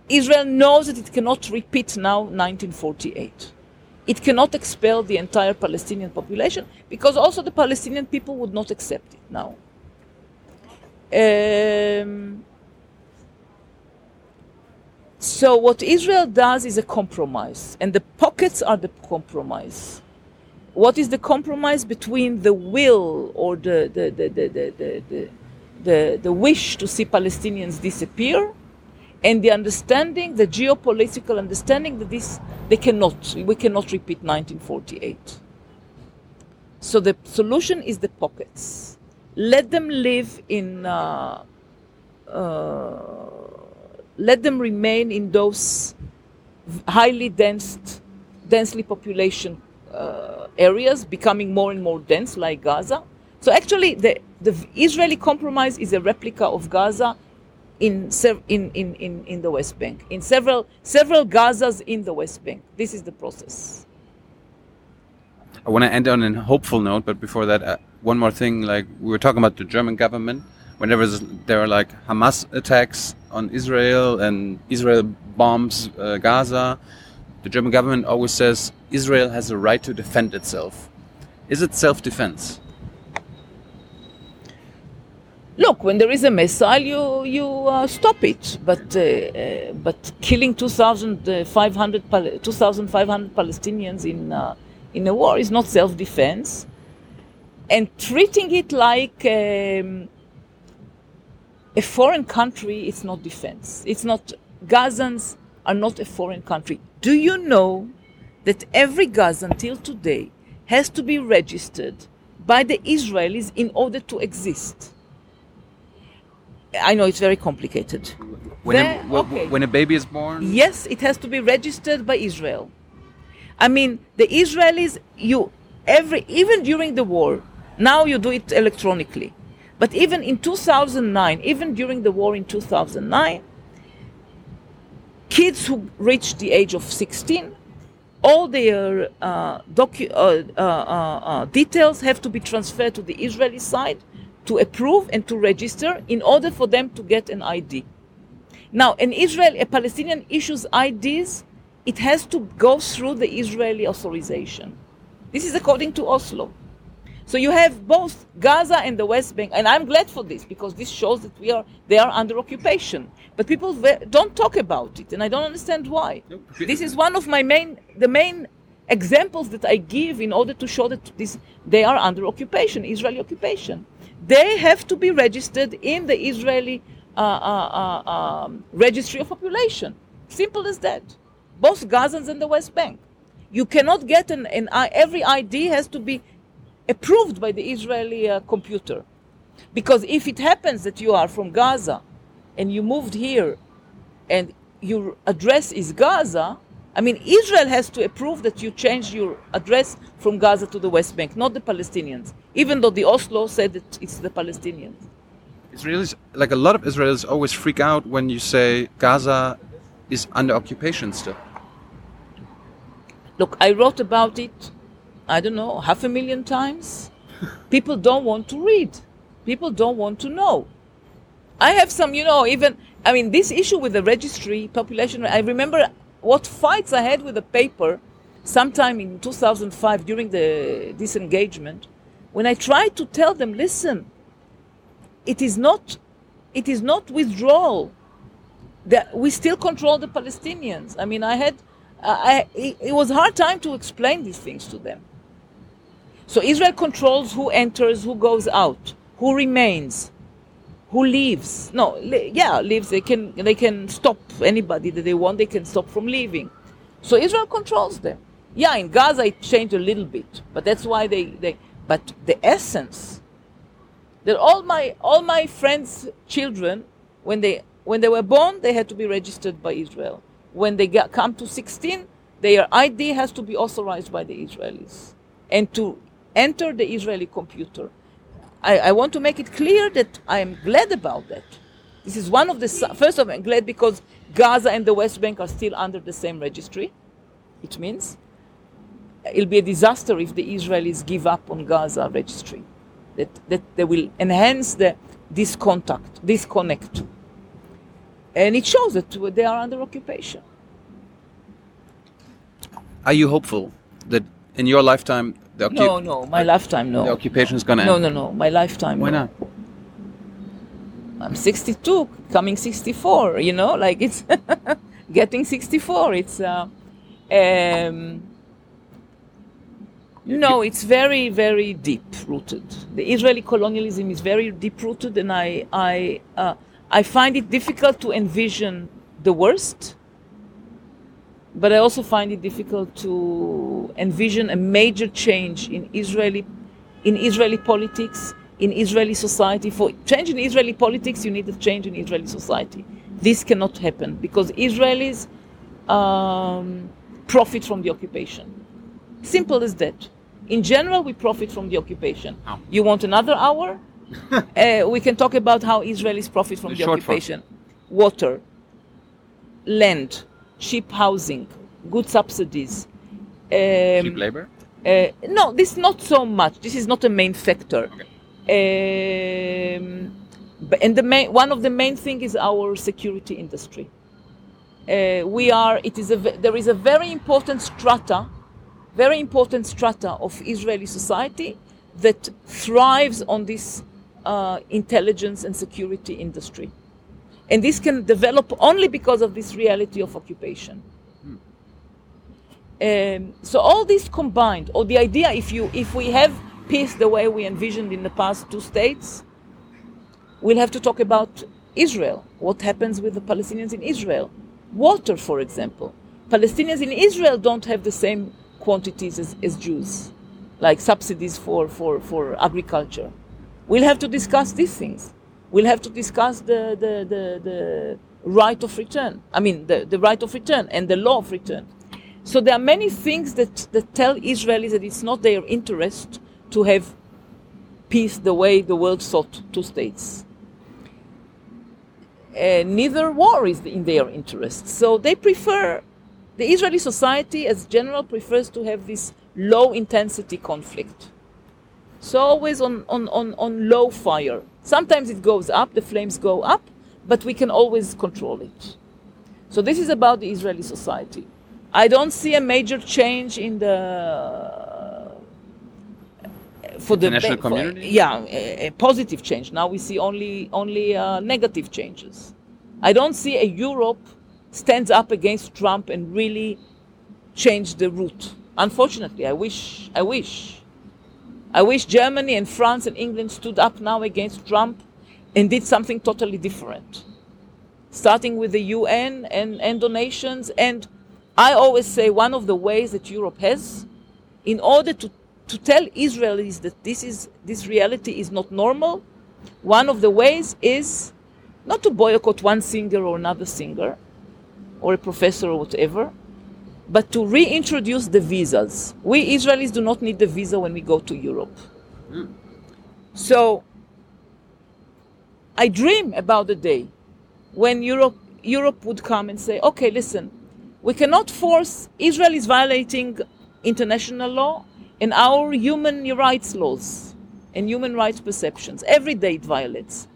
Israel knows that it cannot repeat now 1948. It cannot expel the entire Palestinian population because also the Palestinian people would not accept it now. Um, so what Israel does is a compromise, and the pockets are the compromise. What is the compromise between the will or the the the the the, the, the, the, wish to see Palestinians disappear, and the understanding, the geopolitical understanding that this they cannot, we cannot repeat 1948. So the solution is the pockets. Let them live in. Uh, uh, let them remain in those highly dense, densely population uh, areas becoming more and more dense, like Gaza. So actually, the, the Israeli compromise is a replica of Gaza in, in, in, in, in the West Bank, in several, several Gazas in the West Bank. This is the process. I want to end on a hopeful note, but before that, uh, one more thing. Like we were talking about the German government. Whenever there are like Hamas attacks on Israel and Israel bombs uh, Gaza, the German government always says Israel has a right to defend itself. Is it self-defense? Look, when there is a missile, you you uh, stop it. But uh, uh, but killing 2,500 Pal- 2,500 Palestinians in uh, in a war is not self-defense, and treating it like um, a foreign country is not defense. It's not. Gazans are not a foreign country. Do you know that every Gazan till today has to be registered by the Israelis in order to exist? I know it's very complicated. When, There- a, okay. when a baby is born, Yes, it has to be registered by Israel. I mean, the Israelis, you every even during the war, now you do it electronically, but even in 2009, even during the war in 2009, kids who reached the age of 16, all their uh, docu- uh, uh, uh, uh, details have to be transferred to the Israeli side to approve and to register in order for them to get an ID. Now, in Israel, a Palestinian issues IDs, it has to go through the Israeli authorization. This is according to Oslo. So you have both Gaza and the West Bank, and I'm glad for this because this shows that we are they are under occupation. But people ve- don't talk about it, and I don't understand why. This is one of my main the main examples that I give in order to show that this they are under occupation, Israeli occupation. They have to be registered in the Israeli uh, uh, uh, um, registry of population. Simple as that. Both Gazans and the West Bank. You cannot get an, an every ID has to be approved by the Israeli uh, computer. Because if it happens that you are from Gaza and you moved here and your address is Gaza, I mean, Israel has to approve that you change your address from Gaza to the West Bank, not the Palestinians, even though the Oslo said that it's the Palestinians. Israelis, like a lot of Israelis, always freak out when you say Gaza is under occupation still. Look, I wrote about it, I don't know, half a million times. People don't want to read. People don't want to know. I have some, you know, even, I mean, this issue with the registry, population, I remember what fights I had with the paper sometime in 2005 during the disengagement when I tried to tell them, listen, it is not, it is not withdrawal that we still control the Palestinians. I mean, I had, I, it, it was a hard time to explain these things to them. So Israel controls who enters, who goes out, who remains, who leaves. No, yeah, leaves. They can they can stop anybody that they want. They can stop from leaving. So Israel controls them. Yeah, in Gaza it changed a little bit, but that's why they, they but the essence that all my all my friends' children, when they when they were born, they had to be registered by Israel. When they got, come to 16, their ID has to be authorized by the Israelis, and to enter the Israeli computer. I, I want to make it clear that I am glad about that. This is one of the first of all, glad because Gaza and the West Bank are still under the same registry. It means it'll be a disaster if the Israelis give up on Gaza registry. That, that they will enhance the discontact, disconnect. And it shows that they are under occupation. Are you hopeful that in your lifetime the, No, no, my lifetime, no. the occupation is going to No, end? no, no, my lifetime. Why no. not? I'm 62, coming 64. You know, like it's [laughs] getting 64. It's uh, um, no, it's very, very deep rooted. The Israeli colonialism is very deep rooted, and I, I, uh, I find it difficult to envision the worst. But I also find it difficult to envision a major change in Israeli, in Israeli politics, in Israeli society. For change in Israeli politics, you need a change in Israeli society. This cannot happen because Israelis um, profit from the occupation. Simple as that. In general, we profit from the occupation. How? You want another hour? [laughs] uh, we can talk about how Israelis profit from The the, short form. occupation. Water, land, cheap housing, good subsidies. Um, Cheap labor. uh, no, this not so much. This is not a main factor. Um, and the main, one of the main thing is our security industry. Uh, we are. It is a. There is a very important strata, very important strata of Israeli society that thrives on this uh, intelligence and security industry, and this can develop only because of this reality of occupation. Um, so all this combined, or the idea, if you if we have peace the way we envisioned in the past two states, we'll have to talk about Israel. What happens with the Palestinians in Israel? Water, for example. Palestinians in Israel don't have the same quantities as, as Jews, like subsidies for, for, for agriculture. We'll have to discuss these things. We'll have to discuss the, the, the, the right of return. I mean, the, the right of return and the law of return. So there are many things that, that tell Israelis that it's not their interest to have peace the way the world sought two states. Uh, neither war is in their interest. So they prefer, the Israeli society as general prefers to have this low intensity conflict. So always on, on, on, on low fire. Sometimes it goes up, the flames go up, but we can always control it. So this is about the Israeli society. I don't see a major change in the for the International for- community? yeah, a, a positive change. Now we see only only uh, negative changes. I don't see a Europe stands up against Trump and really change the route. Unfortunately, I wish I wish I wish Germany and France and England stood up now against Trump and did something totally different starting with the UN and, and donations. And I always say one of the ways that Europe has, in order to, to tell Israelis that this is this reality is not normal, one of the ways is not to boycott one singer or another singer, or a professor or whatever, but to reintroduce the visas. We Israelis do not need the visa when we go to Europe. So I dream about the day when Europe, Europe would come and say, okay, listen, we cannot force Israel is violating international law and our human rights laws and human rights perceptions. Every day it violates.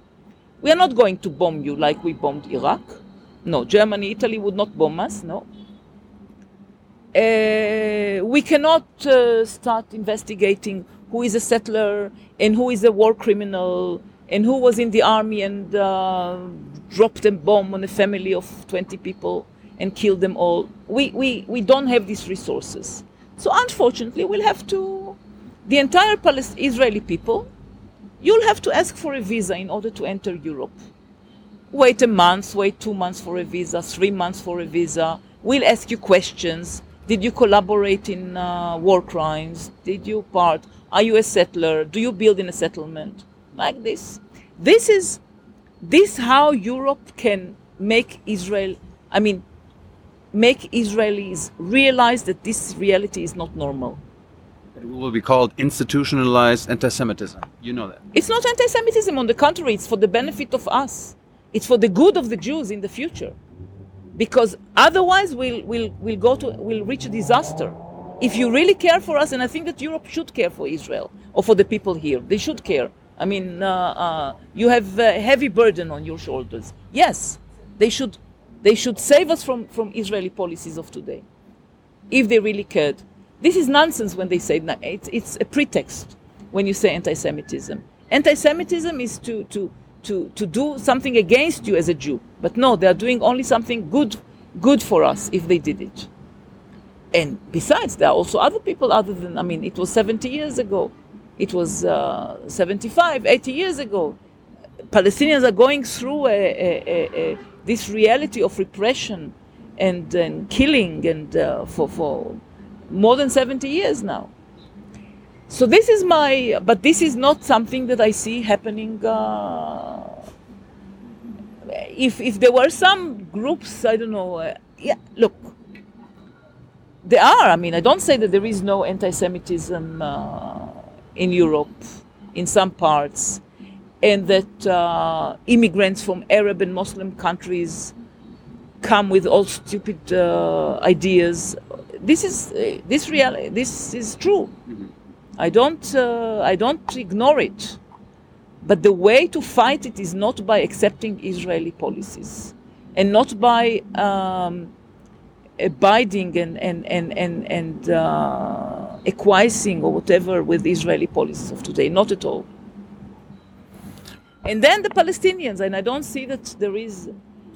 We are not going to bomb you like we bombed Iraq. No, Germany, Italy would not bomb us. No. Uh, we cannot uh, start investigating who is a settler and who is a war criminal and who was in the army and uh, dropped a bomb on a family of 20 people and killed them all. We, we, we don't have these resources. So unfortunately, we'll have to, the entire Palest- Israeli people, you'll have to ask for a visa in order to enter Europe. Wait a month, wait two months for a visa, three months for a visa. We'll ask you questions. Did you collaborate in uh, war crimes? Did you part? Are you a settler? Do you build in a settlement? Like this. This is this how Europe can make Israel. I mean, make Israelis realize that this reality is not normal. It will be called institutionalized anti-Semitism. You know that. It's not anti-Semitism. On the contrary, it's for the benefit of us. It's for the good of the Jews in the future, because otherwise we'll we'll we'll go to we'll reach a disaster. If you really care for us, and I think that Europe should care for Israel or for the people here, they should care. I mean, uh, uh, you have a heavy burden on your shoulders. Yes, they should they should save us from from Israeli policies of today, if they really cared. This is nonsense when they say. It's, it's a pretext when you say anti-Semitism. Anti-Semitism is to, to, to, to do something against you as a Jew. But no, they are doing only something good, good for us if they did it. And besides, there are also other people other than, I mean, it was 70 years ago. It was uh, 75, 80 years ago. Palestinians are going through a, a, a, this reality of repression and, and killing and uh, for, for more than 70 years now. So this is my, but this is not something that I see happening. Uh, if if there were some groups, I don't know. Uh, yeah, look, there are. I mean, I don't say that there is no anti-Semitism uh, in Europe, in some parts, and that uh, immigrants from Arab and Muslim countries come with all stupid uh, ideas. This is uh, this reality. This is true. I don't uh, I don't ignore it. But the way to fight it is not by accepting Israeli policies, and not by um, abiding and and and and, and uh, acquiescing or whatever with Israeli policies of today. Not at all. And then the Palestinians, and I don't see that there is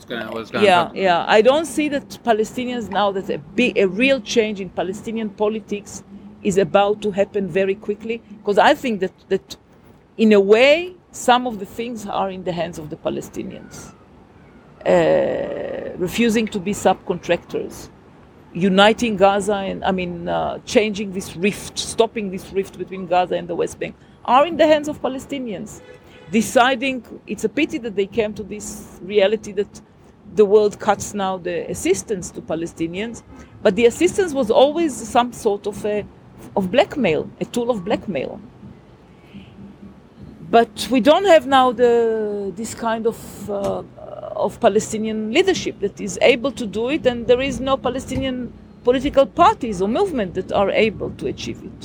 gonna- I yeah, talk- yeah. I don't see that Palestinians now that a big, a real change in Palestinian politics is about to happen very quickly. Because I think that that, in a way, some of the things are in the hands of the Palestinians. Uh, refusing to be subcontractors, uniting Gaza and I mean uh, changing this rift, stopping this rift between Gaza and the West Bank, are in the hands of Palestinians. Deciding it's a pity that they came to this reality that the world cuts now the assistance to Palestinians, but the assistance was always some sort of a of blackmail, a tool of blackmail. But we don't have now the this kind of uh, of Palestinian leadership that is able to do it, and there is no Palestinian political parties or movement that are able to achieve it.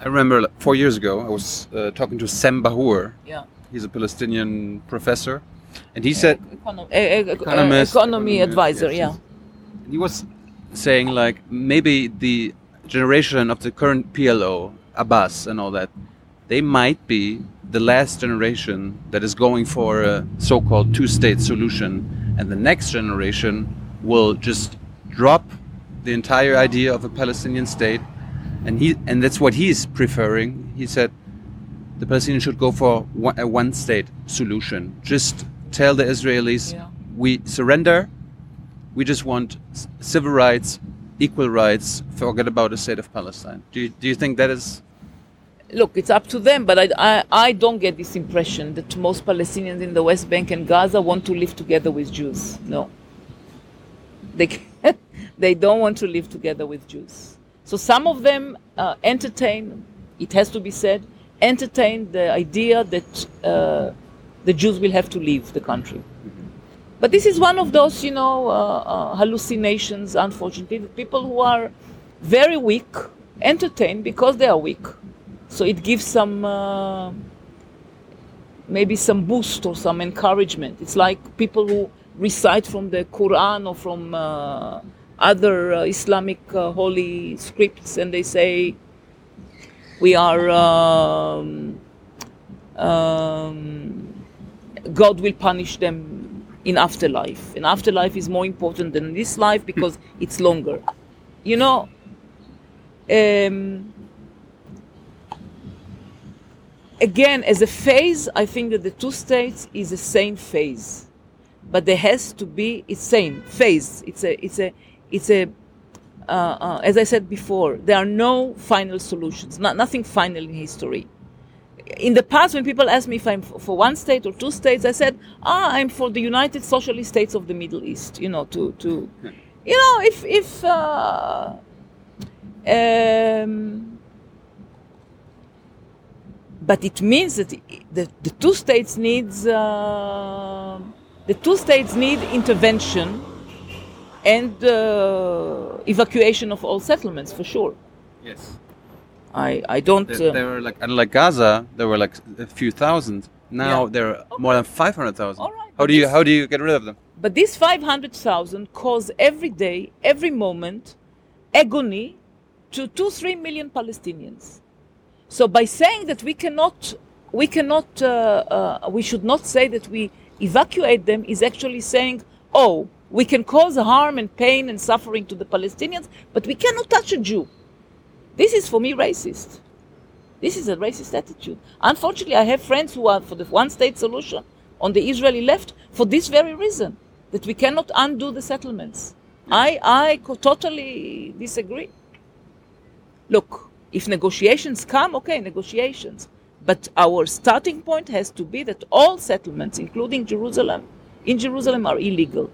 I remember like, four years ago, I was uh, talking to Sam Bahour. Yeah. He's a Palestinian professor, and he said eh, Economist, economy advisor, yes, yeah. he was saying like maybe the generation of the current PLO, Abbas, and all that, they might be the last generation that is going for a so-called two-state solution, and the next generation will just drop the entire idea of a Palestinian state, and he and that's what he's preferring. He said the Palestinians should go for one, a one-state solution. Just tell the Israelis Yeah. we surrender. We just want civil rights, equal rights. Forget about the state of Palestine. Do you, do you think that is? Look, it's up to them, but I, I, I don't get this impression that most Palestinians in the West Bank and Gaza want to live together with Jews. No. They, [laughs] they don't want to live together with Jews. So some of them uh, entertain, it has to be said, entertain the idea that uh, the Jews will have to leave the country. But this is one of those, you know, uh, uh, hallucinations, unfortunately. People who are very weak entertain because they are weak. So it gives some, uh, maybe some boost or some encouragement. It's like people who recite from the Quran or from uh, other uh, Islamic uh, holy scripts and they say, we are, um, um, God will punish them in afterlife. And afterlife is more important than this life because it's longer. You know, um, again, as a phase, I think that the two states is the same phase, but there has to be it's same phase. It's a it's a it's a uh, uh, as I said before, there are no final solutions. Not, nothing final in history. In the past, when people asked me if I'm for one state or two states, I said, "Ah, I'm for the United Socialist States of the Middle East." You know, to to, you know, if if. Uh, um, but it means that the, the two states needs uh, the two states need intervention and uh, evacuation of all settlements for sure. Yes. I I don't. There, Uh, there were like unlike Gaza, there were like a few thousand. Now Yeah. there are more than five hundred thousand. All right, How do you how do you get rid of them? But these 500,000 cause every day, every moment, agony to two, three million Palestinians. So by saying that we cannot, we cannot, uh, uh, we should not say that we evacuate them is actually saying, oh, we can cause harm and pain and suffering to the Palestinians, but we cannot touch a Jew. This is for me racist. This is a racist attitude. Unfortunately, I have friends who are for the one state solution on the Israeli left for this very reason that we cannot undo the settlements. I, I totally disagree. Look, if negotiations come, okay, negotiations. But our starting point has to be that all settlements, including Jerusalem, in Jerusalem are illegal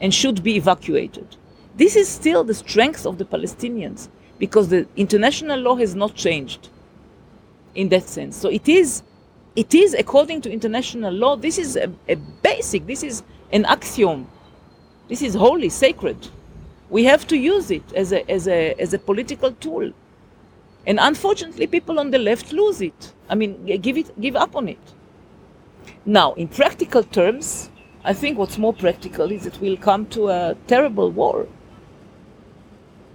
and should be evacuated. this is still the strength of the Palestinians because the international law has not changed in that sense. So it is, it is according to international law. This is a, a basic. This is an axiom. This is holy, sacred. We have to use it as a, as a, as a political tool. And unfortunately, people on the left lose it. I mean, give, it, give up on it. Now, in practical terms, I think what's more practical is that we'll come to a terrible war,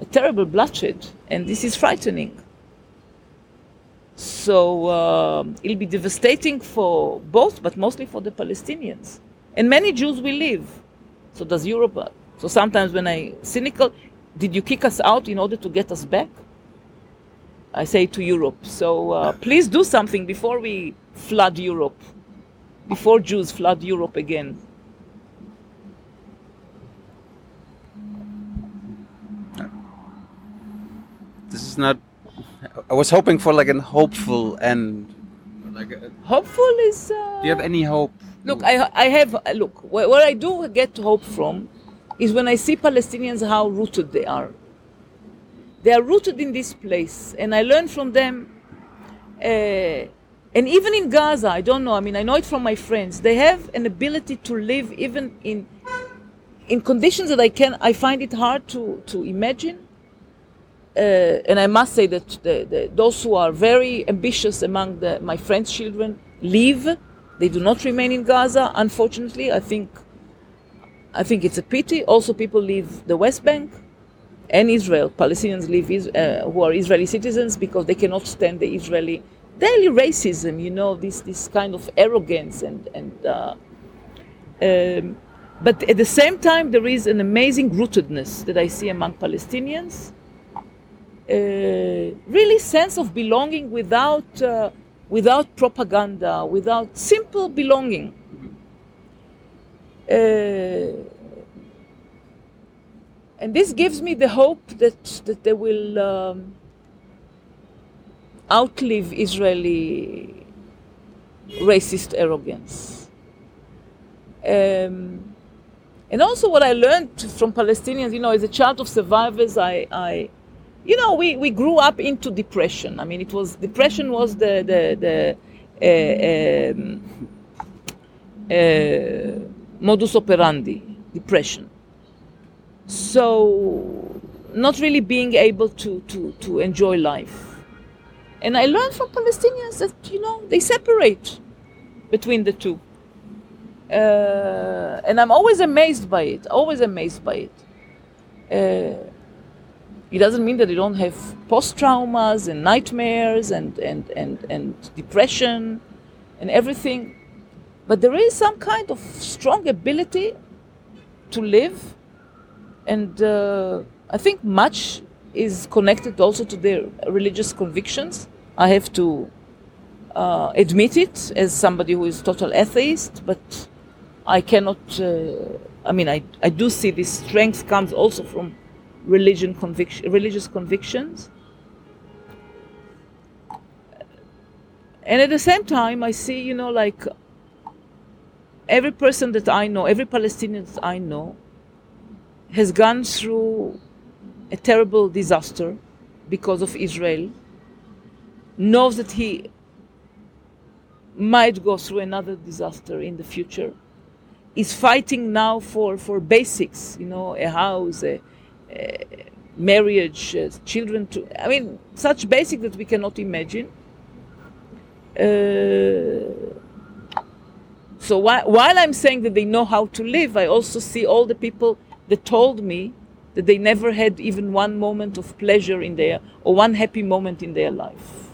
a terrible bloodshed, and this is frightening. So uh, it'll be devastating for both, but mostly for the Palestinians. And many Jews will leave. So does Europe. So sometimes when I cynical, did you kick us out in order to get us back? I say to Europe. So uh, please do something before we flood Europe, before Jews flood Europe again. This is not. I was hoping for like an hopeful end. Like, uh, Hopeful is. Uh, do you have any hope? Look, I, I have look where, where I do get hope from is when I see Palestinians how rooted they are. They are rooted in this place, and I learn from them. Uh, and even in Gaza, I don't know. I mean, I know it from my friends. They have an ability to live even in in conditions that I can. I find it hard to to imagine. Uh, and I must say that the, the, those who are very ambitious among the, my friends' children leave. They do not remain in Gaza. Unfortunately, I think I think it's a pity. Also, people leave the West Bank and Israel. Palestinians live Is- uh, who are Israeli citizens because they cannot stand the Israeli daily racism. You know, this this kind of arrogance and and. Uh, um, but at the same time, there is an amazing rootedness that I see among Palestinians. Uh, really, sense of belonging without uh, without propaganda, without simple belonging. Uh, and this gives me the hope that, that they will um, outlive Israeli racist arrogance. Um, and also, what I learned from Palestinians, you know, as a child of survivors, I, I you know, we, we grew up into depression. I mean, it was depression was the the the uh, um, uh, modus operandi, depression. So, not really being able to to to enjoy life. And I learned from Palestinians that you know they separate between the two. Uh, and I'm always amazed by it. Always amazed by it. Uh, it doesn't mean that they don't have post traumas and nightmares and, and, and, and depression and everything. But there is some kind of strong ability to live. And uh, I think much is connected also to their religious convictions. I have to uh, admit it as somebody who is total atheist, but I cannot. Uh, I mean, I, I do see this strength comes also from religion conviction, religious convictions. And at the same time, I see, you know, like every person that I know, every Palestinian that I know, has gone through a terrible disaster because of Israel, knows that he might go through another disaster in the future, is fighting now for, for basics, you know, a house, a, a marriage, uh, children to, I mean, such basic that we cannot imagine. Uh, so while, while I'm saying that they know how to live, I also see all the people that told me that they never had even one moment of pleasure in their or one happy moment in their life.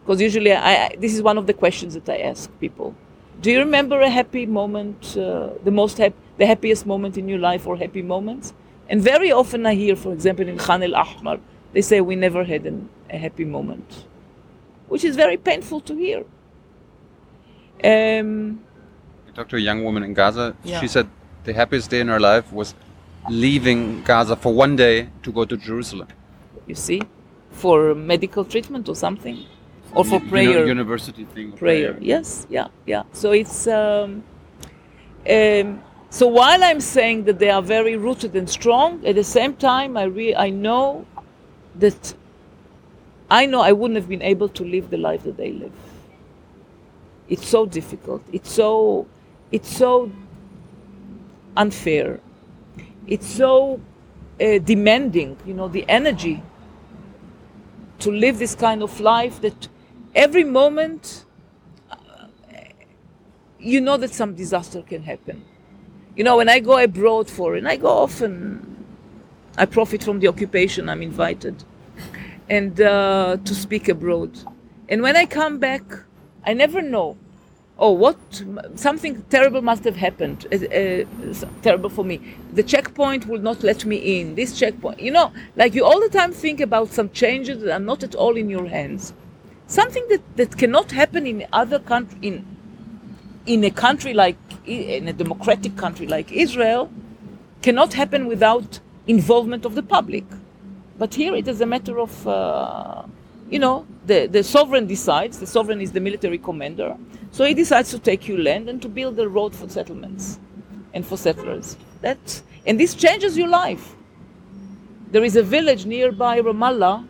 Because usually, I, I, this is one of the questions that I ask people. Do you remember a happy moment, uh, the most hap- the happiest moment in your life, or happy moments? And very often I hear, for example, in Khan el Ahmar, they say we never had an, a happy moment, which is very painful to hear. Um, I talked to a young woman in Gaza. Yeah. She said the happiest day in her life was leaving Gaza for one day to go to Jerusalem. you see, for medical treatment or something, or for prayer. uni- university thing. prayer. Yes, yeah, yeah. So it's um, um, So while I'm saying that they are very rooted and strong, at the same time, I re- I know that I know I wouldn't have been able to live the life that they live. It's so difficult. It's so it's so unfair. It's so uh, demanding. You know the energy to live this kind of life that every moment uh, you know that some disaster can happen. You know, when I go abroad for, and I go often, I profit from the occupation, I'm invited, and uh, to speak abroad. And when I come back, I never know. Oh, what? Something terrible must have happened. Uh, uh, terrible for me. The checkpoint will not let me in. This checkpoint, you know, like you all the time think about some changes that are not at all in your hands. Something that, that cannot happen in other country in in a country like in a democratic country like Israel cannot happen without involvement of the public. But here it is a matter of, uh, you know, the, the sovereign decides, the sovereign is the military commander, so he decides to take you land and to build a road for settlements and for settlers. That, and this changes your life. There is a village nearby Ramallah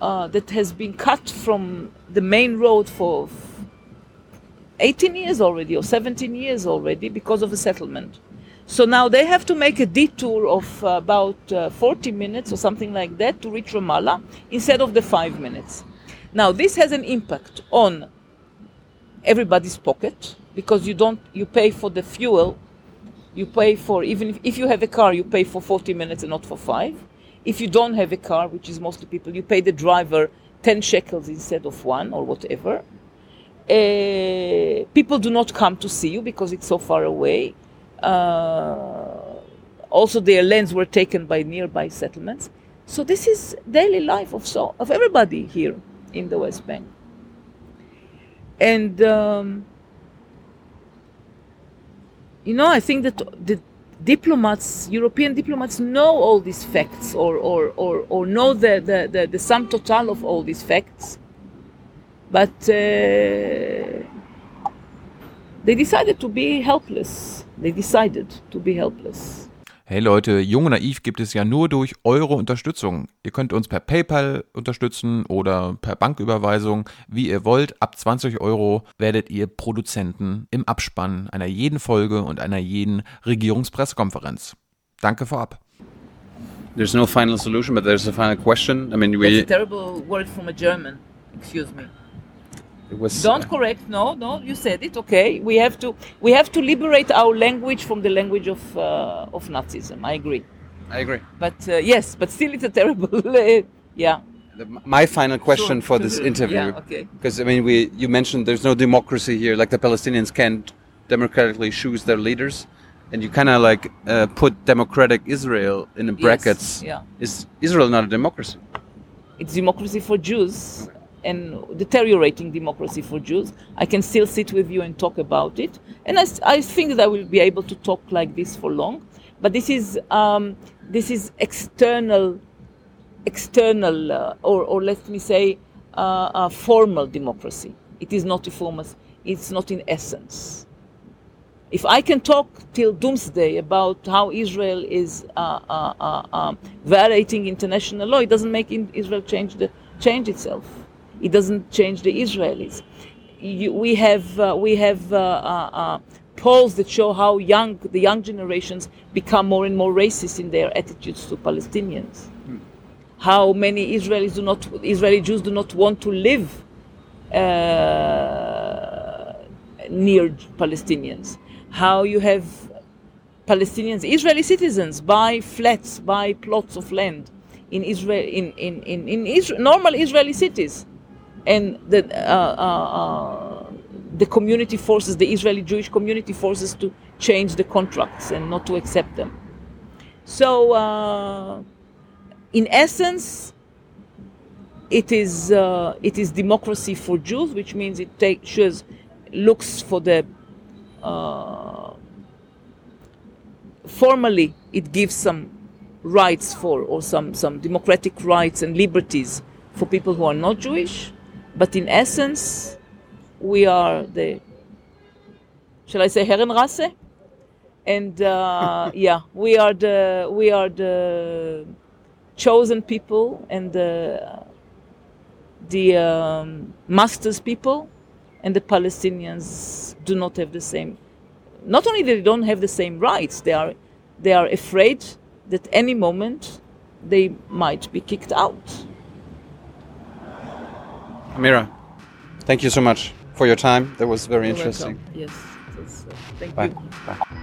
uh, that has been cut from the main road for 18 years already or 17 years already because of a settlement. So now they have to make a detour of about uh, 40 minutes or something like that to reach Ramallah instead of the five minutes. Now this has an impact on everybody's pocket because you don't you pay for the fuel, you pay for even if, if you have a car you pay for 40 minutes and not for five. If you don't have a car, which is mostly people, you pay the driver 10 shekels instead of one or whatever. Uh, people do not come to see you because it's so far away. Uh, also, their lands were taken by nearby settlements. So this is daily life of so of everybody here in the West Bank. And um, you know, I think that the diplomats, European diplomats, know all these facts or or or, or know the, the, the, the sum total of all these facts but uh, they decided to be helpless. They decided to be helpless. Hey Leute, Jung und Naiv gibt es ja nur durch eure Unterstützung. Ihr könnt uns per PayPal unterstützen oder per Banküberweisung, wie ihr wollt. Ab 20 Euro werdet ihr Produzenten im Abspann einer jeden Folge und einer jeden Regierungspressekonferenz. Danke vorab. There's no final solution, but there's a final question. I mean, we. That's a terrible word from a German. Excuse me. It was, Don't correct. No, no. You said it. Okay. We have to. We have to liberate our language from the language of uh, of Nazism. I agree. I agree. But uh, yes, but still, it's a terrible. [laughs] uh, yeah. The- My final question Sure. for this interview, Yeah, okay. because I mean, we you mentioned there's no democracy here. Like the Palestinians can't democratically choose their leaders, and you kind of like uh, put democratic Israel in the brackets. yeah. Is Israel not a democracy? it's democracy for Jews and deteriorating democracy for Jews. I can still sit with you and talk about it. And I think that I will be able to talk like this for long. But this is, um, this is external, external uh, or, or let me say, uh, uh, formal democracy. It is not a formal, it's not in essence. If I can talk till doomsday about how Israel is uh, uh, uh, um, violating international law, it doesn't make Israel change the change itself. It doesn't change the Israelis. You, we have uh, we have uh, uh, uh, polls that show how young the young generations become more and more racist in their attitudes to Palestinians. How many Israelis do not Israeli Jews do not want to live uh, near Palestinians. How you have Palestinians, Israeli citizens, buy flats, buy plots of land in Israel, in in in, in Isra- normal Israeli cities, and the uh, uh, uh, the community forces, the Israeli Jewish community forces to change the contracts and not to accept them. So, uh, in essence, it is uh, it is democracy for Jews, which means it takes looks for the uh, formally it gives some rights for or some some democratic rights and liberties for people who are not Jewish, but in essence, we are the shall I say Herrenrasse? and uh, [laughs] yeah, we are the we are the chosen people and the the um, masters people, and the Palestinians do not have the same. Not only they don't have the same rights, they are they are afraid that any moment they might be kicked out. Amira, thank you so much for your time. That was very You're interesting. welcome. Yes, uh, thank Bye. you. Bye.